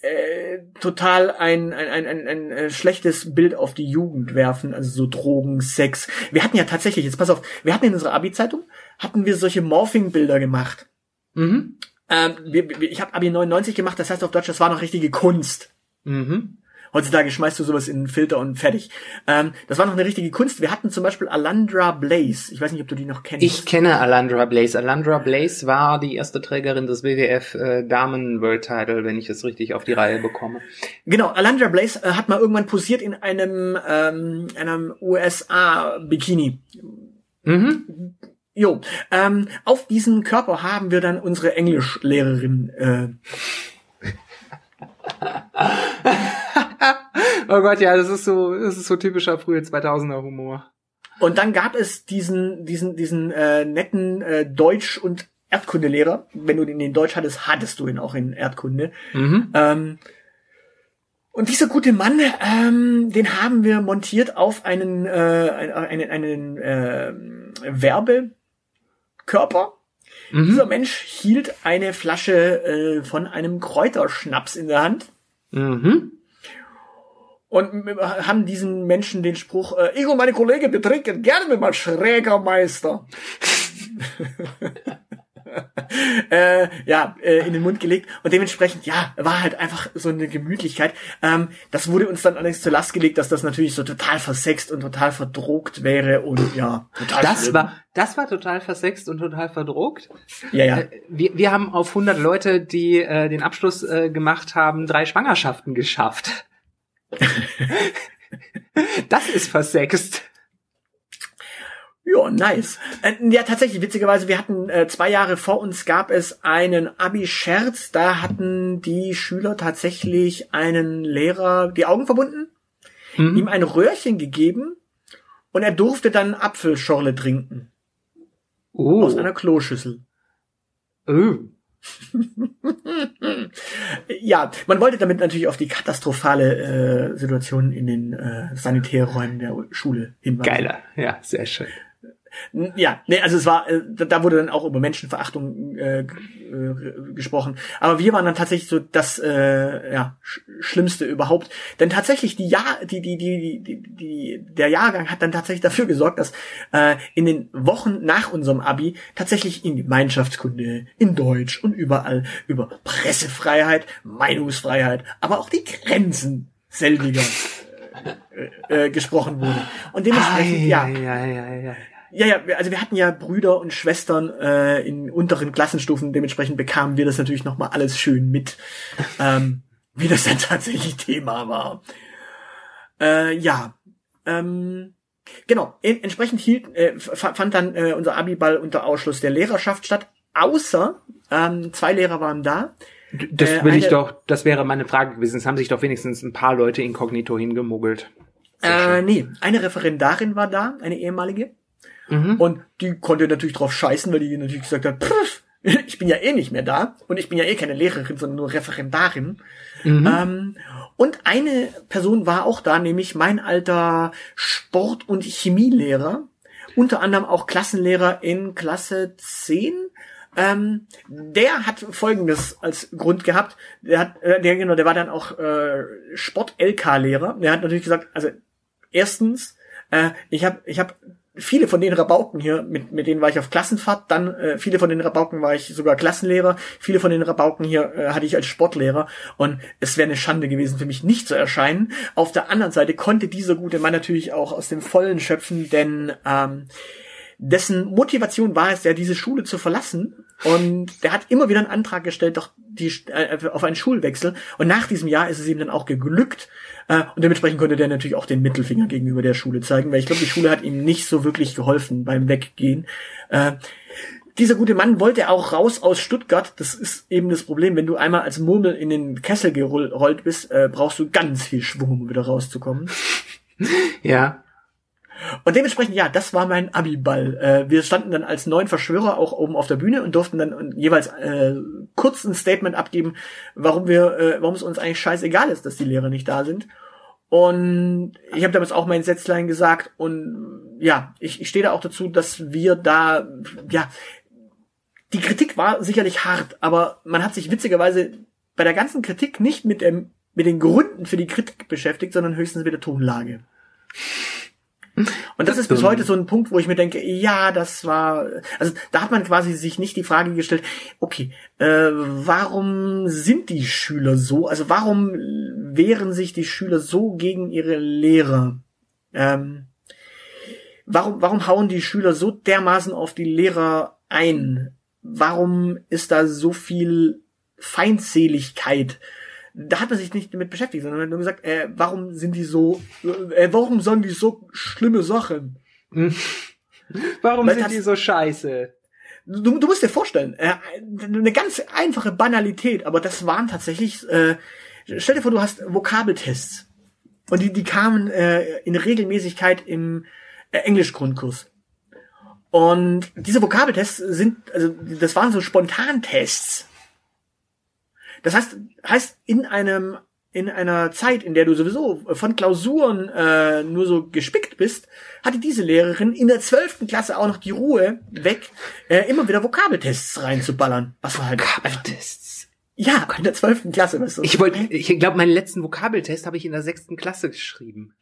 äh, total ein, ein, ein, ein, ein äh, schlechtes Bild auf die Jugend werfen, also so Drogen, Sex. Wir hatten ja tatsächlich, jetzt pass auf, wir hatten in unserer Abi-Zeitung, hatten wir solche Morphing-Bilder gemacht. Mhm. Ähm, wir, wir, ich habe Abi 99 gemacht, das heißt auf Deutsch, das war noch richtige Kunst. Mhm. Heutzutage schmeißt du sowas in einen Filter und fertig. Ähm, das war noch eine richtige Kunst. Wir hatten zum Beispiel Alandra Blaze. Ich weiß nicht, ob du die noch kennst. Ich kenne Alandra Blaze. Alandra Blaze war die erste Trägerin des WWF äh, Damen World Title, wenn ich es richtig auf die Reihe bekomme. Genau, Alandra Blaze äh, hat mal irgendwann posiert in einem, ähm, einem USA-Bikini. Mhm. Jo, ähm, auf diesem Körper haben wir dann unsere Englischlehrerin. Äh, Oh Gott, ja, das ist so, das ist so typischer frühe 2000er Humor. und dann gab es diesen, diesen, diesen äh, netten äh, Deutsch- und Erdkundelehrer. Wenn du den in Deutsch hattest, hattest du ihn auch in Erdkunde. Mhm. Ähm, und dieser gute Mann, ähm, den haben wir montiert auf einen, äh, einen, einen äh, Werbekörper. Dieser Mhm. Mensch hielt eine Flasche äh, von einem Kräuterschnaps in der Hand Mhm. Und haben diesen Menschen den Spruch, äh, ich und meine Kollegen, wir trinken gerne mal Schrägermeister. äh, ja, äh, in den Mund gelegt und dementsprechend, ja, war halt einfach so eine Gemütlichkeit. Ähm, das wurde uns dann allerdings zur Last gelegt, dass das natürlich so total versext und total verdruckt wäre und ja, total Das schlimm. war, das war total versext und total verdruckt. ja, ja. Äh, Wir, wir haben auf 100 Leute, die äh, den Abschluss äh, gemacht haben, drei Schwangerschaften geschafft. das ist versext. Ja, nice. Äh, ja, tatsächlich, witzigerweise, wir hatten äh, zwei Jahre vor uns gab es einen Abi-Scherz. Da hatten die Schüler tatsächlich einen Lehrer die Augen verbunden, Mhm. ihm ein Röhrchen gegeben und er durfte dann Apfelschorle trinken Oh. aus einer Kloschüssel. oh. Ja, man wollte damit natürlich auf die katastrophale äh, Situation in den äh, Sanitärräumen der Schule hinweisen. Geiler. Ja, sehr schön. Ja, nee, also es war, äh, da wurde dann auch über Menschenverachtung äh, äh, gesprochen. Aber wir waren dann tatsächlich so das äh, ja, sch Schlimmste überhaupt. Denn tatsächlich die Jahr, die, die, die, die, die, der Jahrgang hat dann tatsächlich dafür gesorgt, dass äh, in den Wochen nach unserem Abi tatsächlich in Gemeinschaftskunde, in Deutsch und überall über Pressefreiheit, Meinungsfreiheit, aber auch die Grenzen selbiger äh, äh, gesprochen wurde. Und dementsprechend, ja. Ja, ja, ja, ja, ja, also wir hatten ja Brüder und Schwestern äh, in unteren Klassenstufen, dementsprechend bekamen wir das natürlich nochmal alles schön mit, ähm, wie das dann tatsächlich Thema war. Äh, ja, ähm, genau, en entsprechend hielt, äh, fand dann äh, unser Abiball unter Ausschluss der Lehrerschaft statt, außer ähm, zwei Lehrer waren da. Das äh, will ich doch, das wäre meine Frage gewesen. Es haben sich doch wenigstens ein paar Leute inkognito hingemuggelt. Äh, nee, eine Referendarin war da, eine ehemalige. Mhm. Und die konnte natürlich drauf scheißen, weil die natürlich gesagt hat, pff, ich bin ja eh nicht mehr da und ich bin ja eh keine Lehrerin, sondern nur Referendarin. Mhm. Ähm, und eine Person war auch da, nämlich mein alter Sport- und Chemielehrer, unter anderem auch Klassenlehrer in Klasse 10. Ähm, der hat Folgendes als Grund gehabt. Der hat, äh, der genau, der war dann auch äh, Sport-LK-Lehrer. Der hat natürlich gesagt, also erstens, äh, ich habe ich hab viele von den Rabauken hier, mit, mit denen war ich auf Klassenfahrt, dann äh, viele von den Rabauken war ich sogar Klassenlehrer, viele von den Rabauken hier äh, hatte ich als Sportlehrer und es wäre eine Schande gewesen für mich nicht zu erscheinen. Auf der anderen Seite konnte dieser gute Mann natürlich auch aus dem Vollen schöpfen, denn ähm, dessen Motivation war es ja, diese Schule zu verlassen. Und der hat immer wieder einen Antrag gestellt, doch die, äh, auf einen Schulwechsel. Und nach diesem Jahr ist es ihm dann auch geglückt. Äh, und dementsprechend konnte der natürlich auch den Mittelfinger gegenüber der Schule zeigen, weil ich glaube, die Schule hat ihm nicht so wirklich geholfen beim Weggehen. Äh, dieser gute Mann wollte auch raus aus Stuttgart. Das ist eben das Problem. Wenn du einmal als Murmel in den Kessel gerollt bist, äh, brauchst du ganz viel Schwung, um wieder rauszukommen. Ja. Und dementsprechend, ja, das war mein Abi-Ball. Äh, wir standen dann als neun Verschwörer auch oben auf der Bühne und durften dann jeweils äh, kurz ein Statement abgeben, warum wir, äh, warum es uns eigentlich scheißegal ist, dass die Lehrer nicht da sind. Und ich habe damals auch mein Sätzlein gesagt und ja, ich, ich stehe da auch dazu, dass wir da, ja, die Kritik war sicherlich hart, aber man hat sich witzigerweise bei der ganzen Kritik nicht mit dem mit den Gründen für die Kritik beschäftigt, sondern höchstens mit der Tonlage. Und das ist bis heute so ein Punkt, wo ich mir denke, ja, das war, also da hat man quasi sich nicht die Frage gestellt, okay, äh, warum sind die Schüler so? Also warum wehren sich die Schüler so gegen ihre Lehrer? Ähm, warum, warum hauen die Schüler so dermaßen auf die Lehrer ein? Warum ist da so viel Feindseligkeit? Da hat man sich nicht damit beschäftigt, sondern hat nur gesagt, äh, warum sind die so, äh, warum sagen die so schlimme Sachen? warum Weil sind die so scheiße? Du, du musst dir vorstellen, äh, eine ganz einfache Banalität, aber das waren tatsächlich, äh, stell dir vor, du hast Vokabeltests und die, die kamen äh, in Regelmäßigkeit im äh, Englischgrundkurs. Und diese Vokabeltests sind, also das waren so Spontantests. Das heißt, heißt in einem in einer Zeit, in der du sowieso von Klausuren äh, nur so gespickt bist, hatte diese Lehrerin in der zwölften Klasse auch noch die Ruhe weg, äh, immer wieder Vokabeltests reinzuballern. Was war halt Vokabeltests? Ja, in der zwölften Klasse. Weißt du, ich wollte, ich glaube, meinen letzten Vokabeltest habe ich in der sechsten Klasse geschrieben.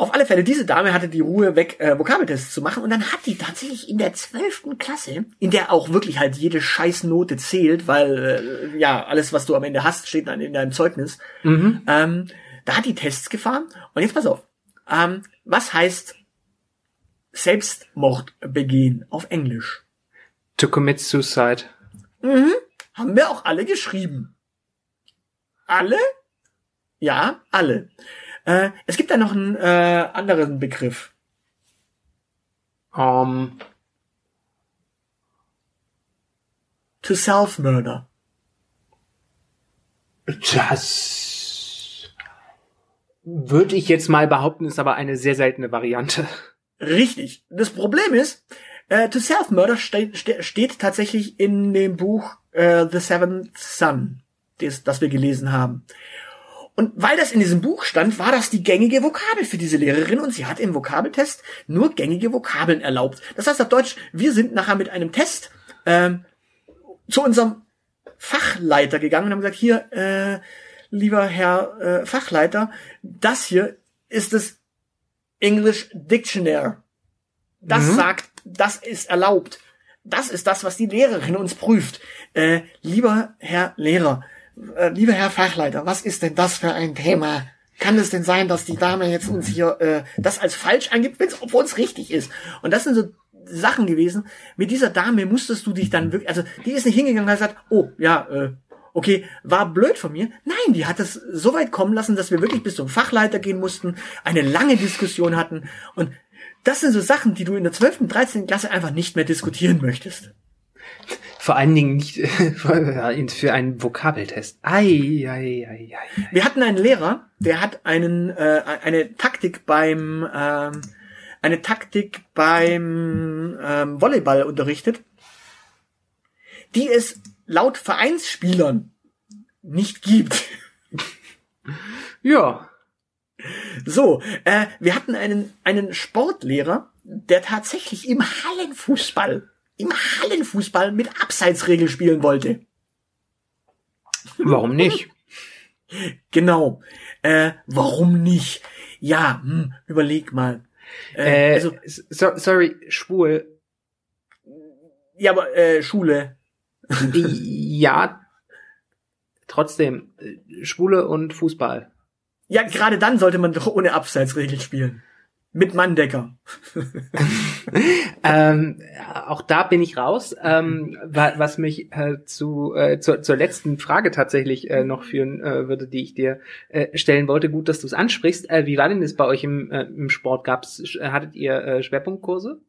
Auf alle Fälle, diese Dame hatte die Ruhe weg, äh, Vokabeltests zu machen und dann hat die tatsächlich in der zwölften Klasse, in der auch wirklich halt jede Scheißnote zählt, weil äh, ja, alles, was du am Ende hast, steht dann in deinem Zeugnis, mhm. ähm, da hat die Tests gefahren und jetzt pass auf, ähm, was heißt Selbstmord begehen auf Englisch? To commit suicide. Mhm. Haben wir auch alle geschrieben. Alle? Ja, alle. Äh, es gibt da noch einen äh, anderen Begriff. Um. To self-murder. Das würde ich jetzt mal behaupten, ist aber eine sehr seltene Variante. Richtig. Das Problem ist, äh, To Self-Murder ste ste steht tatsächlich in dem Buch äh, The Seventh Son, das, das wir gelesen haben. Und weil das in diesem Buch stand, war das die gängige Vokabel für diese Lehrerin und sie hat im Vokabeltest nur gängige Vokabeln erlaubt. Das heißt auf Deutsch, wir sind nachher mit einem Test ähm, zu unserem Fachleiter gegangen und haben gesagt, hier, äh, lieber Herr äh, Fachleiter, das hier ist das English Dictionary. Das mhm. sagt, das ist erlaubt. Das ist das, was die Lehrerin uns prüft. Äh, lieber Herr Lehrer, äh, lieber Herr Fachleiter, was ist denn das für ein Thema? Kann es denn sein, dass die Dame jetzt uns hier äh, das als falsch angibt, wenn es obwohl es richtig ist? Und das sind so Sachen gewesen. Mit dieser Dame musstest du dich dann wirklich, also die ist nicht hingegangen und hat gesagt, oh ja, äh, okay, war blöd von mir. Nein, die hat es so weit kommen lassen, dass wir wirklich bis zum Fachleiter gehen mussten, eine lange Diskussion hatten und das sind so Sachen, die du in der 12. und 13. Klasse einfach nicht mehr diskutieren möchtest. Vor allen Dingen nicht für einen Vokabeltest. Ei, ei, ei, ei, Wir hatten einen Lehrer, der hat einen äh, eine Taktik beim ähm, eine Taktik beim ähm, Volleyball unterrichtet, die es laut Vereinsspielern nicht gibt. Ja. So, äh, wir hatten einen, einen Sportlehrer, der tatsächlich im Hallenfußball, im Hallenfußball mit Abseitsregel spielen wollte. Warum nicht? Genau. Äh, warum nicht? Ja, hm, überleg mal. Äh, äh, also, so, sorry, schwul. Ja, aber äh, Schule. ja, trotzdem, äh, Schwule und Fußball. Ja, gerade dann sollte man doch ohne Abseitsregel spielen. Mit Manndecker. ähm, auch da bin ich raus. Ähm, was mich äh, zu, äh, zur, zur letzten Frage tatsächlich äh, noch führen äh, würde, die ich dir äh, stellen wollte. Gut, dass du es ansprichst. Äh, wie war denn das bei euch im, im Sport? Gab's, hattet ihr Schwerpunktkurse?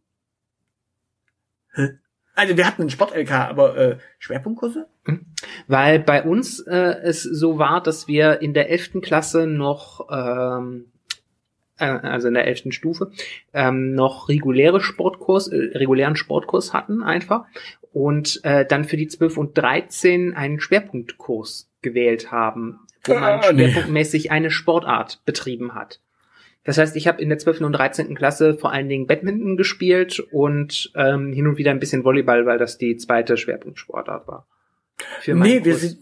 Also wir hatten einen Sport-LK, aber äh, Schwerpunktkurse? Hm. Weil bei uns äh, es so war, dass wir in der elften Klasse noch, ähm, äh, also in der elften Stufe, ähm, noch reguläre Sportkurs, äh, regulären Sportkurs hatten einfach und äh, dann für die 12 und 13 einen Schwerpunktkurs gewählt haben, wo man ah, schwerpunktmäßig nee. eine Sportart betrieben hat. Das heißt, ich habe in der 12. und 13. Klasse vor allen Dingen Badminton gespielt und ähm, hin und wieder ein bisschen Volleyball, weil das die zweite Schwerpunktsportart war. nee, wir sind,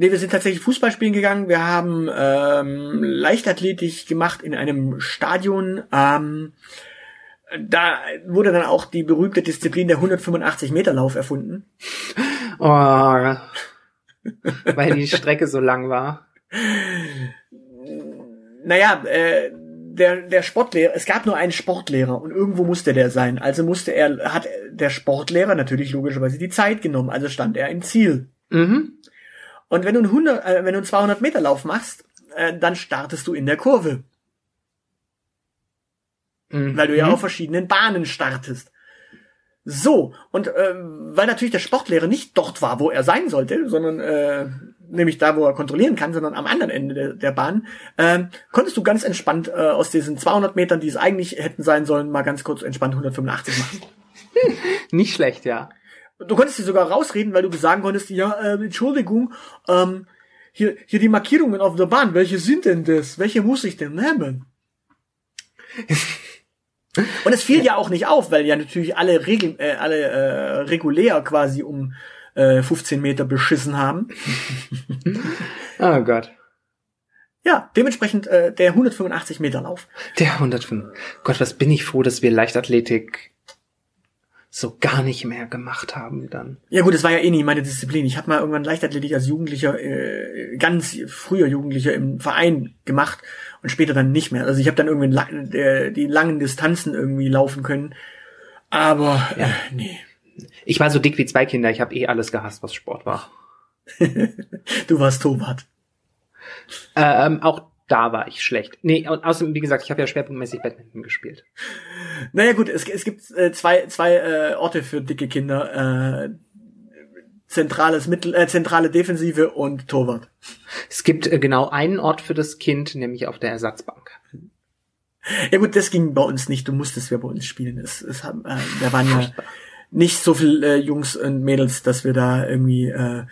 nee, wir sind tatsächlich Fußball spielen gegangen. Wir haben ähm, Leichtathletik gemacht in einem Stadion. Ähm, da wurde dann auch die berühmte Disziplin der 185 Meter Lauf erfunden. Oh, weil die Strecke so lang war. Naja, äh, der, der Sportlehrer, es gab nur einen Sportlehrer und irgendwo musste der sein. Also musste er, hat der Sportlehrer natürlich logischerweise die Zeit genommen. Also stand er im Ziel. Mhm. Und wenn du einen 100, äh, wenn du einen 200 Meter Lauf machst, äh, dann startest du in der Kurve. Mhm. Weil du ja auf verschiedenen Bahnen startest. So, und äh, weil natürlich der Sportlehrer nicht dort war, wo er sein sollte, sondern äh, nämlich da, wo er kontrollieren kann, sondern am anderen Ende der, der Bahn, äh, konntest du ganz entspannt äh, aus diesen 200 Metern, die es eigentlich hätten sein sollen, mal ganz kurz entspannt 185 machen. Nicht schlecht, ja. Du konntest sie sogar rausreden, weil du sagen konntest, ja, äh, Entschuldigung, ähm, hier, hier die Markierungen auf der Bahn, welche sind denn das? Welche muss ich denn nehmen? Und es fiel ja auch nicht auf, weil ja natürlich alle Regel, äh, alle äh, regulär quasi um äh, 15 Meter beschissen haben. oh Gott. Ja, dementsprechend äh, der 185 Meter Lauf. Der 105. Gott, was bin ich froh, dass wir Leichtathletik so gar nicht mehr gemacht haben dann. Ja gut, es war ja eh nie meine Disziplin. Ich habe mal irgendwann Leichtathletik als Jugendlicher, äh, ganz früher Jugendlicher im Verein gemacht und später dann nicht mehr. Also ich habe dann irgendwie äh, die langen Distanzen irgendwie laufen können. Aber ja. äh, nee. Ich war so dick wie zwei Kinder. Ich habe eh alles gehasst, was Sport war. du warst Torwart. Ähm, auch da war ich schlecht. Nee, außerdem, wie gesagt, ich habe ja schwerpunktmäßig Badminton gespielt. Naja gut, es, es gibt äh, zwei, zwei äh, Orte für dicke Kinder. Äh, zentrales Mittel, äh, zentrale Defensive und Torwart. Es gibt äh, genau einen Ort für das Kind, nämlich auf der Ersatzbank. Ja gut, das ging bei uns nicht. Du musstest ja bei uns spielen. Es, es, äh, da waren ja nicht so viel äh, Jungs und Mädels, dass wir da irgendwie äh,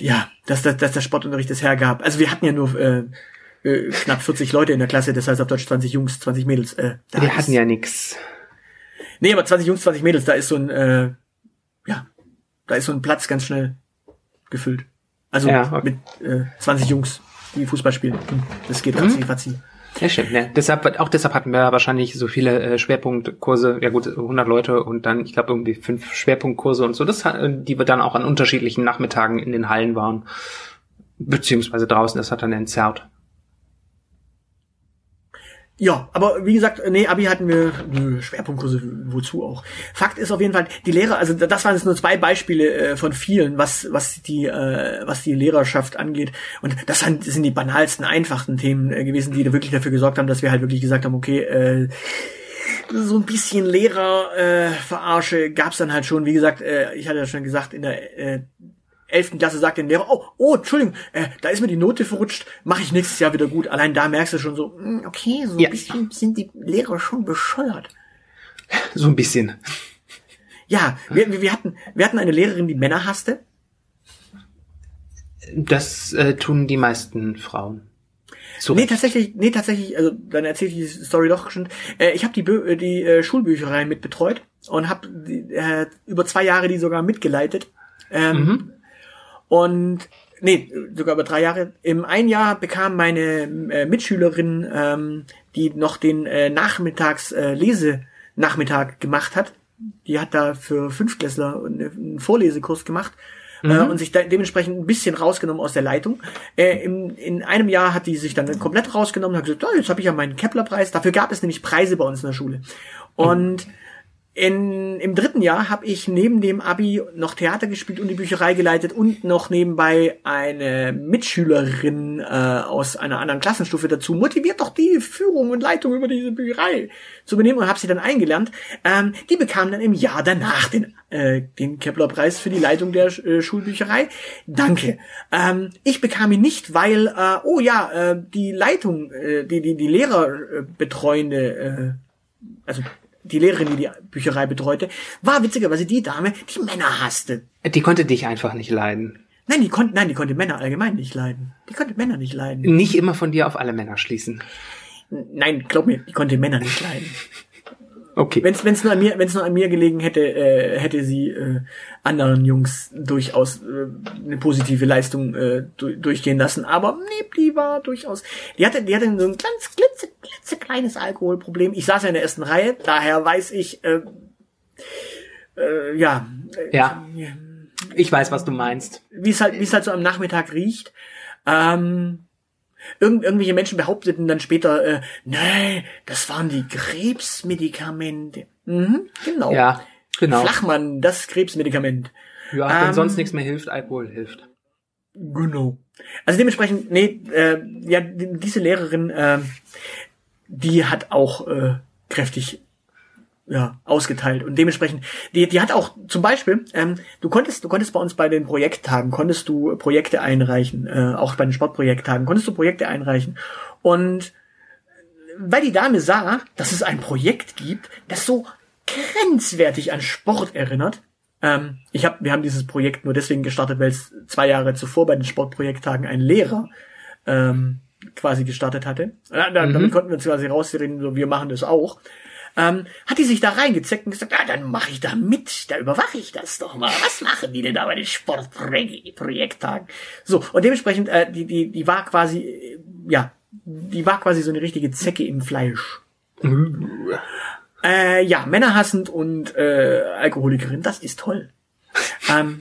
ja, dass, dass, dass der Sportunterricht das hergab. Also wir hatten ja nur äh, äh, knapp 40 Leute in der Klasse, das heißt auf Deutsch 20 Jungs, 20 Mädels. Äh, da Wir hatten ja nix. Nee, aber 20 Jungs, 20 Mädels, da ist so ein, äh, ja, da ist so ein Platz ganz schnell gefüllt. Also Ja, okay. mit äh, 20 Jungs, die Fußball spielen. Das geht Mhm. ratzi. Ja, stimmt. Ne? Deshalb, auch deshalb hatten wir wahrscheinlich so viele äh, Schwerpunktkurse, ja gut, 100 Leute und dann, ich glaube, irgendwie fünf Schwerpunktkurse und so, das, hat- die wir dann auch an unterschiedlichen Nachmittagen in den Hallen waren. Beziehungsweise draußen, das hat dann entzerrt. Ja, aber wie gesagt, nee, Abi hatten wir nö, Schwerpunktkurse, wozu auch. Fakt ist auf jeden Fall, die Lehrer, also das waren jetzt nur zwei Beispiele äh, von vielen, was was die äh, was die Lehrerschaft angeht. Und das sind, das sind die banalsten, einfachsten Themen äh, gewesen, die da wirklich dafür gesorgt haben, dass wir halt wirklich gesagt haben, okay, äh, so ein bisschen Lehrer äh, verarsche gab's dann halt schon. Wie gesagt, äh, ich hatte ja schon gesagt, in der äh, 11. Klasse sagt der Lehrer, oh, oh, Entschuldigung, äh, da ist mir die Note verrutscht, mache ich nächstes Jahr wieder gut. Allein da merkst du schon so, hm, okay, so Ja. ein bisschen sind die Lehrer schon bescheuert. So ein bisschen. Ja, wir, wir, hatten, wir hatten eine Lehrerin, die Männer hasste. Das äh, tun die meisten Frauen. So. Nee, tatsächlich, nee, tatsächlich, also dann erzähle ich die Story doch schon. Äh, ich habe die, Bü äh, die äh, Schulbücherei mit betreut und habe äh, über zwei Jahre die sogar mitgeleitet. Ähm, Mhm. Und nee, sogar über drei Jahre. Im ein Jahr bekam meine äh, Mitschülerin, ähm, die noch den äh, Nachmittags äh, Lesenachmittag gemacht hat. Die hat da für Fünftklässler einen Vorlesekurs gemacht äh, und sich da dementsprechend ein bisschen rausgenommen aus der Leitung. Äh, im, in einem Jahr hat die sich dann komplett rausgenommen und hat gesagt, oh, jetzt habe ich ja meinen Kepler-Preis. Dafür gab es nämlich Preise bei uns in der Schule. Und in, Im dritten Jahr habe ich neben dem Abi noch Theater gespielt und die Bücherei geleitet und noch nebenbei eine Mitschülerin äh, aus einer anderen Klassenstufe dazu motiviert, doch die Führung und Leitung über diese Bücherei zu übernehmen und habe sie dann eingelernt. Ähm, die bekam dann im Jahr danach den, äh, den Kepler-Preis für die Leitung der äh, Schulbücherei. Danke. Ähm, ich bekam ihn nicht, weil, äh, oh ja, äh, die Leitung, äh, die, die, die Lehrer äh, betreuende, äh, also die Lehrerin, die die Bücherei betreute, war witzigerweise die Dame, die Männer hasste. Die konnte dich einfach nicht leiden. Nein, die konnte, nein, die konnte Männer allgemein nicht leiden. Die konnte Männer nicht leiden. Nicht immer von dir auf alle Männer schließen. Nein, glaub mir, die konnte Männer nicht leiden. Okay. Wenn es nur an mir, wenn es nur an mir gelegen hätte, äh, hätte sie äh, anderen Jungs durchaus äh, eine positive Leistung äh, du durchgehen lassen. Aber nee, die war durchaus. Die hatte, die hatte so ein ganz glitze, klitzekleines Alkoholproblem. Ich saß ja in der ersten Reihe, daher weiß ich, äh, äh, ja, Ja. Ich weiß, was du meinst. wie es halt, wie es halt so am Nachmittag riecht. Ähm, irgend, irgendwelche Menschen behaupteten dann später, äh, nee, das waren die Krebsmedikamente. Mhm, genau. Ja, genau. Flachmann, das Krebsmedikament. Ja, wenn Ähm, sonst nichts mehr hilft, Alkohol hilft. Genau. Also dementsprechend, nee, äh, ja, die- diese Lehrerin, äh, die hat auch äh, kräftig ja, ausgeteilt und dementsprechend, die, die hat auch zum Beispiel, ähm, du konntest, du konntest bei uns bei den Projekttagen, konntest du Projekte einreichen, äh, auch bei den Sportprojekttagen, konntest du Projekte einreichen und weil die Dame sah, dass es ein Projekt gibt, das so grenzwertig an Sport erinnert, ähm, ich hab, wir haben dieses Projekt nur deswegen gestartet, weil es zwei Jahre zuvor bei den Sportprojekttagen ein Lehrer ähm, quasi gestartet hatte. Da, Damit konnten wir uns quasi rausreden, so wir machen das auch. Ähm, hat die sich da reingezeckt und gesagt, ja, dann mache ich da mit, da überwache ich das doch mal. Was machen die denn da bei den Sportprojekttagen? So, und dementsprechend, äh, die, die, die war quasi, äh, ja, die war quasi so eine richtige Zecke im Fleisch. Äh, ja, männerhassend und äh, Alkoholikerin, das ist toll. Ähm,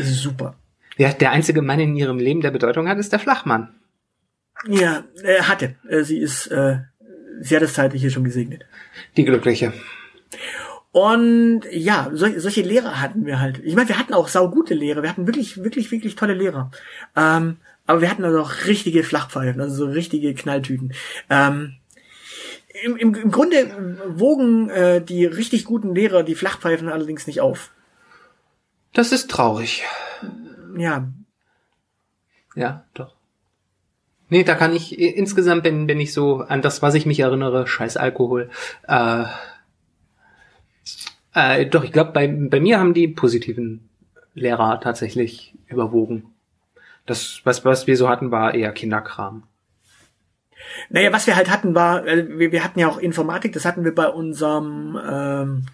super. Ja, der einzige Mann in ihrem Leben, der Bedeutung hat, ist der Flachmann. Ja, äh, hatte. Äh, sie ist, äh, sie hat das zeitlich schon gesegnet. Die Glückliche. Und ja, sol solche Lehrer hatten wir halt. Ich meine, wir hatten auch saugute Lehrer. Wir hatten wirklich, wirklich, wirklich tolle Lehrer. Ähm, aber wir hatten also auch richtige Flachpfeifen, also so richtige Knalltüten. Ähm, im, im, Im Grunde wogen äh, die richtig guten Lehrer die Flachpfeifen allerdings nicht auf. Das ist traurig. Ja, Ja, doch. Nee, da kann ich, insgesamt bin, bin ich so an das, was ich mich erinnere, scheiß Alkohol. Äh, äh, doch, ich glaube, bei, bei mir haben die positiven Lehrer tatsächlich überwogen. Das, was, was wir so hatten, war eher Kinderkram. Naja, was wir halt hatten, war, äh, wir, wir hatten ja auch Informatik, das hatten wir bei unserem, ähm,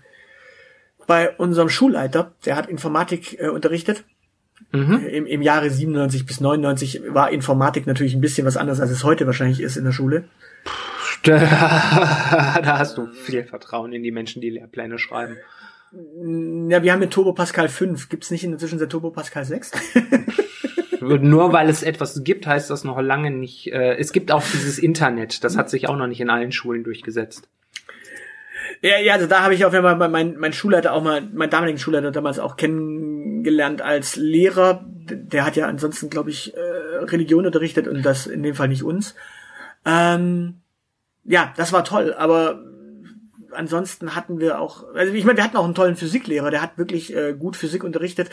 bei unserem Schulleiter, der hat Informatik äh, unterrichtet. Mhm. Im, Im Jahre 97 bis 99 war Informatik natürlich ein bisschen was anderes, als es heute wahrscheinlich ist in der Schule. da hast du viel Vertrauen in die Menschen, die Lehrpläne schreiben. Ja, wir haben mit Turbo Pascal 5. Gibt's nicht in der Zwischenzeit Turbo Pascal 6? Nur weil es etwas gibt, heißt das noch lange nicht. Äh, es gibt auch dieses Internet. Das hat sich auch noch nicht in allen Schulen durchgesetzt. Ja, ja, also da habe ich auf jeden Fall mein, Schulleiter auch mal, mein damaligen Schulleiter damals auch kennengelernt als Lehrer. Der hat ja ansonsten, glaube ich, äh, Religion unterrichtet und das in dem Fall nicht uns. Ähm, ja, das war toll, aber ansonsten hatten wir auch, also ich meine, wir hatten auch einen tollen Physiklehrer, der hat wirklich äh, gut Physik unterrichtet.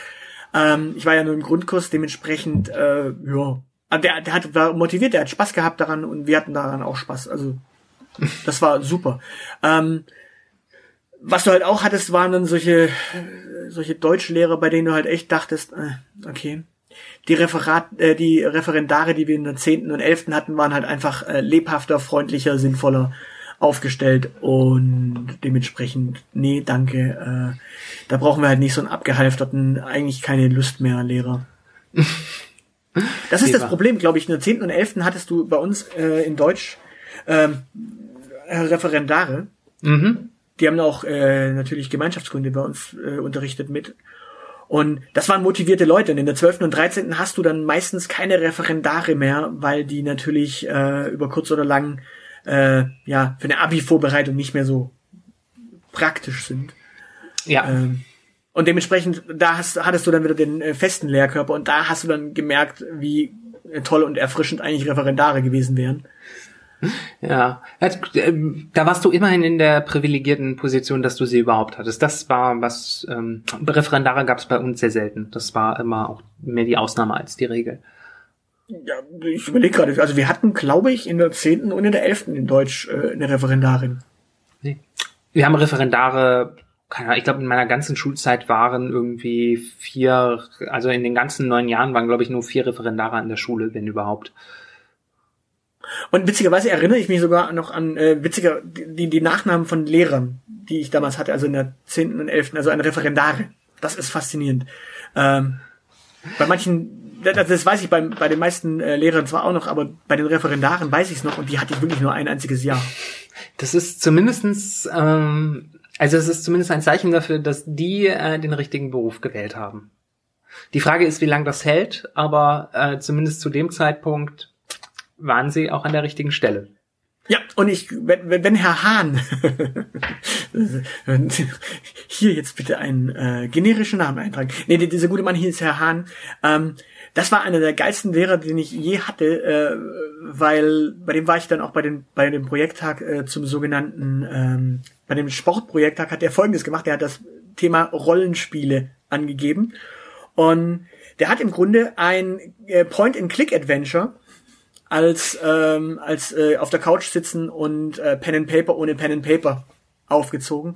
Ähm, ich war ja nur im Grundkurs, dementsprechend, äh, ja, also der, der hat, war motiviert, der hat Spaß gehabt daran und wir hatten daran auch Spaß. Also das war super. Ähm, was du halt auch hattest, waren dann solche, solche Deutschlehrer, bei denen du halt echt dachtest, äh, okay, die Referat, äh, die Referendare, die wir in der zehnten und elften hatten, waren halt einfach äh, lebhafter, freundlicher, sinnvoller aufgestellt und dementsprechend, nee, danke, äh, da brauchen wir halt nicht so einen abgehalfterten, eigentlich keine Lust mehr Lehrer. Das ist das Problem, glaube ich. In der zehnten und elften hattest du bei uns äh, in Deutsch ähm, Referendare. Mhm. Die haben auch äh, natürlich Gemeinschaftskunde bei uns äh, unterrichtet mit. Und das waren motivierte Leute. Und in der 12. und 13. hast du dann meistens keine Referendare mehr, weil die natürlich äh, über kurz oder lang äh, ja für eine Abi-Vorbereitung nicht mehr so praktisch sind. Ja. Ähm, und dementsprechend, da hast, hattest du dann wieder den äh, festen Lehrkörper und da hast du dann gemerkt, wie toll und erfrischend eigentlich Referendare gewesen wären. Ja, ähm, da warst du immerhin in der privilegierten Position, dass du sie überhaupt hattest. Das war was, ähm, Referendare gab es bei uns sehr selten. Das war immer auch mehr die Ausnahme als die Regel. Ja, ich überlege gerade, also wir hatten, glaube ich, in der zehnten und in der elften in Deutsch äh, eine Referendarin. Nee. Wir haben Referendare, keine Ahnung, ich glaube in meiner ganzen Schulzeit waren irgendwie vier, also in den ganzen neun Jahren waren, glaube ich, nur vier Referendare an der Schule, wenn überhaupt. Und witzigerweise erinnere ich mich sogar noch an äh, witziger die, die Nachnamen von Lehrern, die ich damals hatte, also in der zehnten und elften, also eine Referendare. Das ist faszinierend. Ähm, bei manchen, das, das weiß ich bei, bei den meisten äh, Lehrern zwar auch noch, aber bei den Referendaren weiß ich es noch und die hatte ich wirklich nur ein einziges Jahr. Das ist zumindestens, ähm, also es ist zumindest ein Zeichen dafür, dass die äh, den richtigen Beruf gewählt haben. Die Frage ist, wie lange das hält, aber äh, zumindest zu dem Zeitpunkt waren sie auch an der richtigen Stelle. Ja, und ich, wenn, wenn Herr Hahn hier jetzt bitte einen äh, generischen Namen eintragen. Nee, dieser gute Mann hier ist Herr Hahn. Ähm, das war einer der geilsten Lehrer, den ich je hatte, äh, weil bei dem war ich dann auch bei, den, bei dem Projekttag äh, zum sogenannten, ähm, bei dem Sportprojekttag hat er folgendes gemacht, er hat das Thema Rollenspiele angegeben und der hat im Grunde ein äh, Point-and-Click-Adventure als ähm, als äh, auf der Couch sitzen und äh, Pen and Paper ohne Pen and Paper aufgezogen.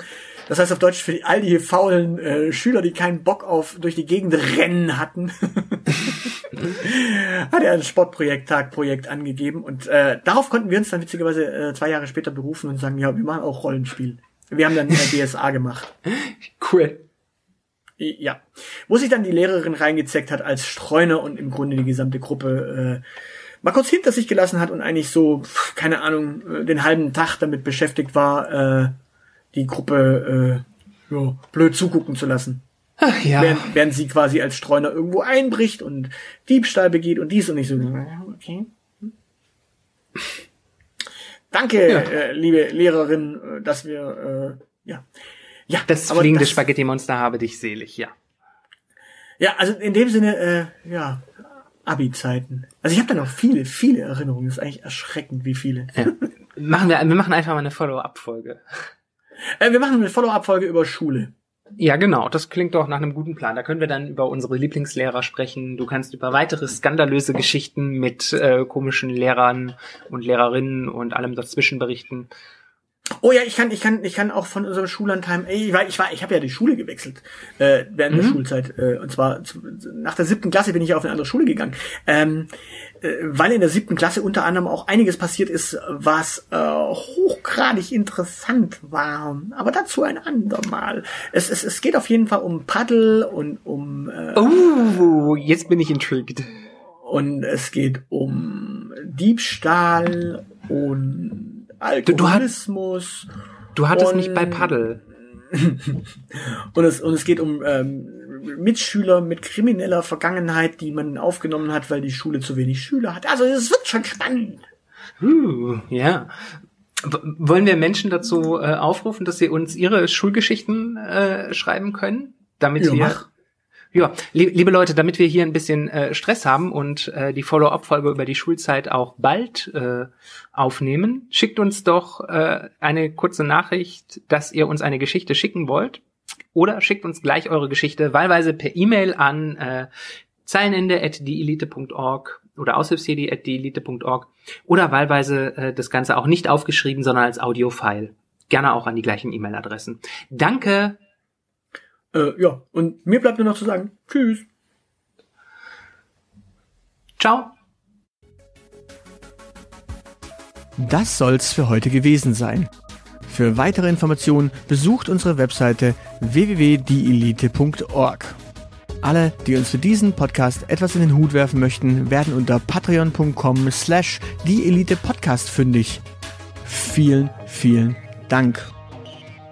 Das heißt auf Deutsch für all die faulen äh, Schüler, die keinen Bock auf durch die Gegend rennen hatten, hat er ein Sportprojekt, Tagprojekt angegeben und äh, darauf konnten wir uns dann witzigerweise äh, zwei Jahre später berufen und sagen, ja, wir machen auch Rollenspiel. Wir haben dann äh, DSA gemacht. Cool. Ja. Wo sich dann die Lehrerin reingezeckt hat als Streuner und im Grunde die gesamte Gruppe äh, mal kurz hinter sich gelassen hat und eigentlich so, keine Ahnung, äh, den halben Tag damit beschäftigt war, äh, die Gruppe äh, ja, blöd zugucken zu lassen. Ach ja. Während, während sie quasi als Streuner irgendwo einbricht und Diebstahl begeht und dies und nicht so. Okay. Danke, ja. äh, liebe Lehrerin, äh, dass wir äh, ja. Ja, das fliegende Spaghetti-Monster habe dich selig, ja. Ja, also in dem Sinne, äh, ja, Abi-Zeiten. Also ich habe da noch viele, viele Erinnerungen. Das ist eigentlich erschreckend, wie viele. Ja. Machen wir, wir machen einfach mal eine Follow-up-Folge. Äh, wir machen eine Follow-up-Folge über Schule. Ja, genau. Das klingt doch nach einem guten Plan. Da können wir dann über unsere Lieblingslehrer sprechen. Du kannst über weitere skandalöse Geschichten mit äh, komischen Lehrern und Lehrerinnen und allem dazwischen berichten. Oh ja, ich kann, ich kann, ich kann auch von unserem Schullandheim, ey, ich war, ich war, ich habe ja die Schule gewechselt äh, während mhm. der Schulzeit äh, und zwar zu, nach der siebten Klasse bin ich auf eine andere Schule gegangen, ähm, äh, weil in der siebten Klasse unter anderem auch einiges passiert ist, was äh, hochgradig interessant war. Aber dazu ein andermal. Es, es, es geht auf jeden Fall um Paddel und um. Äh, oh, jetzt bin ich intrigued. Und es geht um Diebstahl und Alkoholismus. Du, du hattest mich bei Paddel. und, es, und es geht um ähm, Mitschüler mit krimineller Vergangenheit, die man aufgenommen hat, weil die Schule zu wenig Schüler hat. Also es wird schon spannend. Uh, ja. wollen wir Menschen dazu äh, aufrufen, dass sie uns ihre Schulgeschichten äh, schreiben können, damit ja, wir mach. Ja, liebe Leute, damit wir hier ein bisschen äh, Stress haben und äh, die Follow-up-Folge über die Schulzeit auch bald äh, aufnehmen, schickt uns doch äh, eine kurze Nachricht, dass ihr uns eine Geschichte schicken wollt. Oder schickt uns gleich eure Geschichte wahlweise per E-Mail an äh, zeilenende.dieelite.org oder aushilfsjedi.dieelite.org oder wahlweise äh, das Ganze auch nicht aufgeschrieben, sondern als Audio-File. Gerne auch an die gleichen E-Mail-Adressen. Danke äh, ja, und mir bleibt nur noch zu sagen, tschüss. Ciao. Das soll's für heute gewesen sein. Für weitere Informationen besucht unsere Webseite www.dielite.org. Alle, die uns für diesen Podcast etwas in den Hut werfen möchten, werden unter patreon.com slash dieelitepodcast fündig. Vielen, vielen Dank.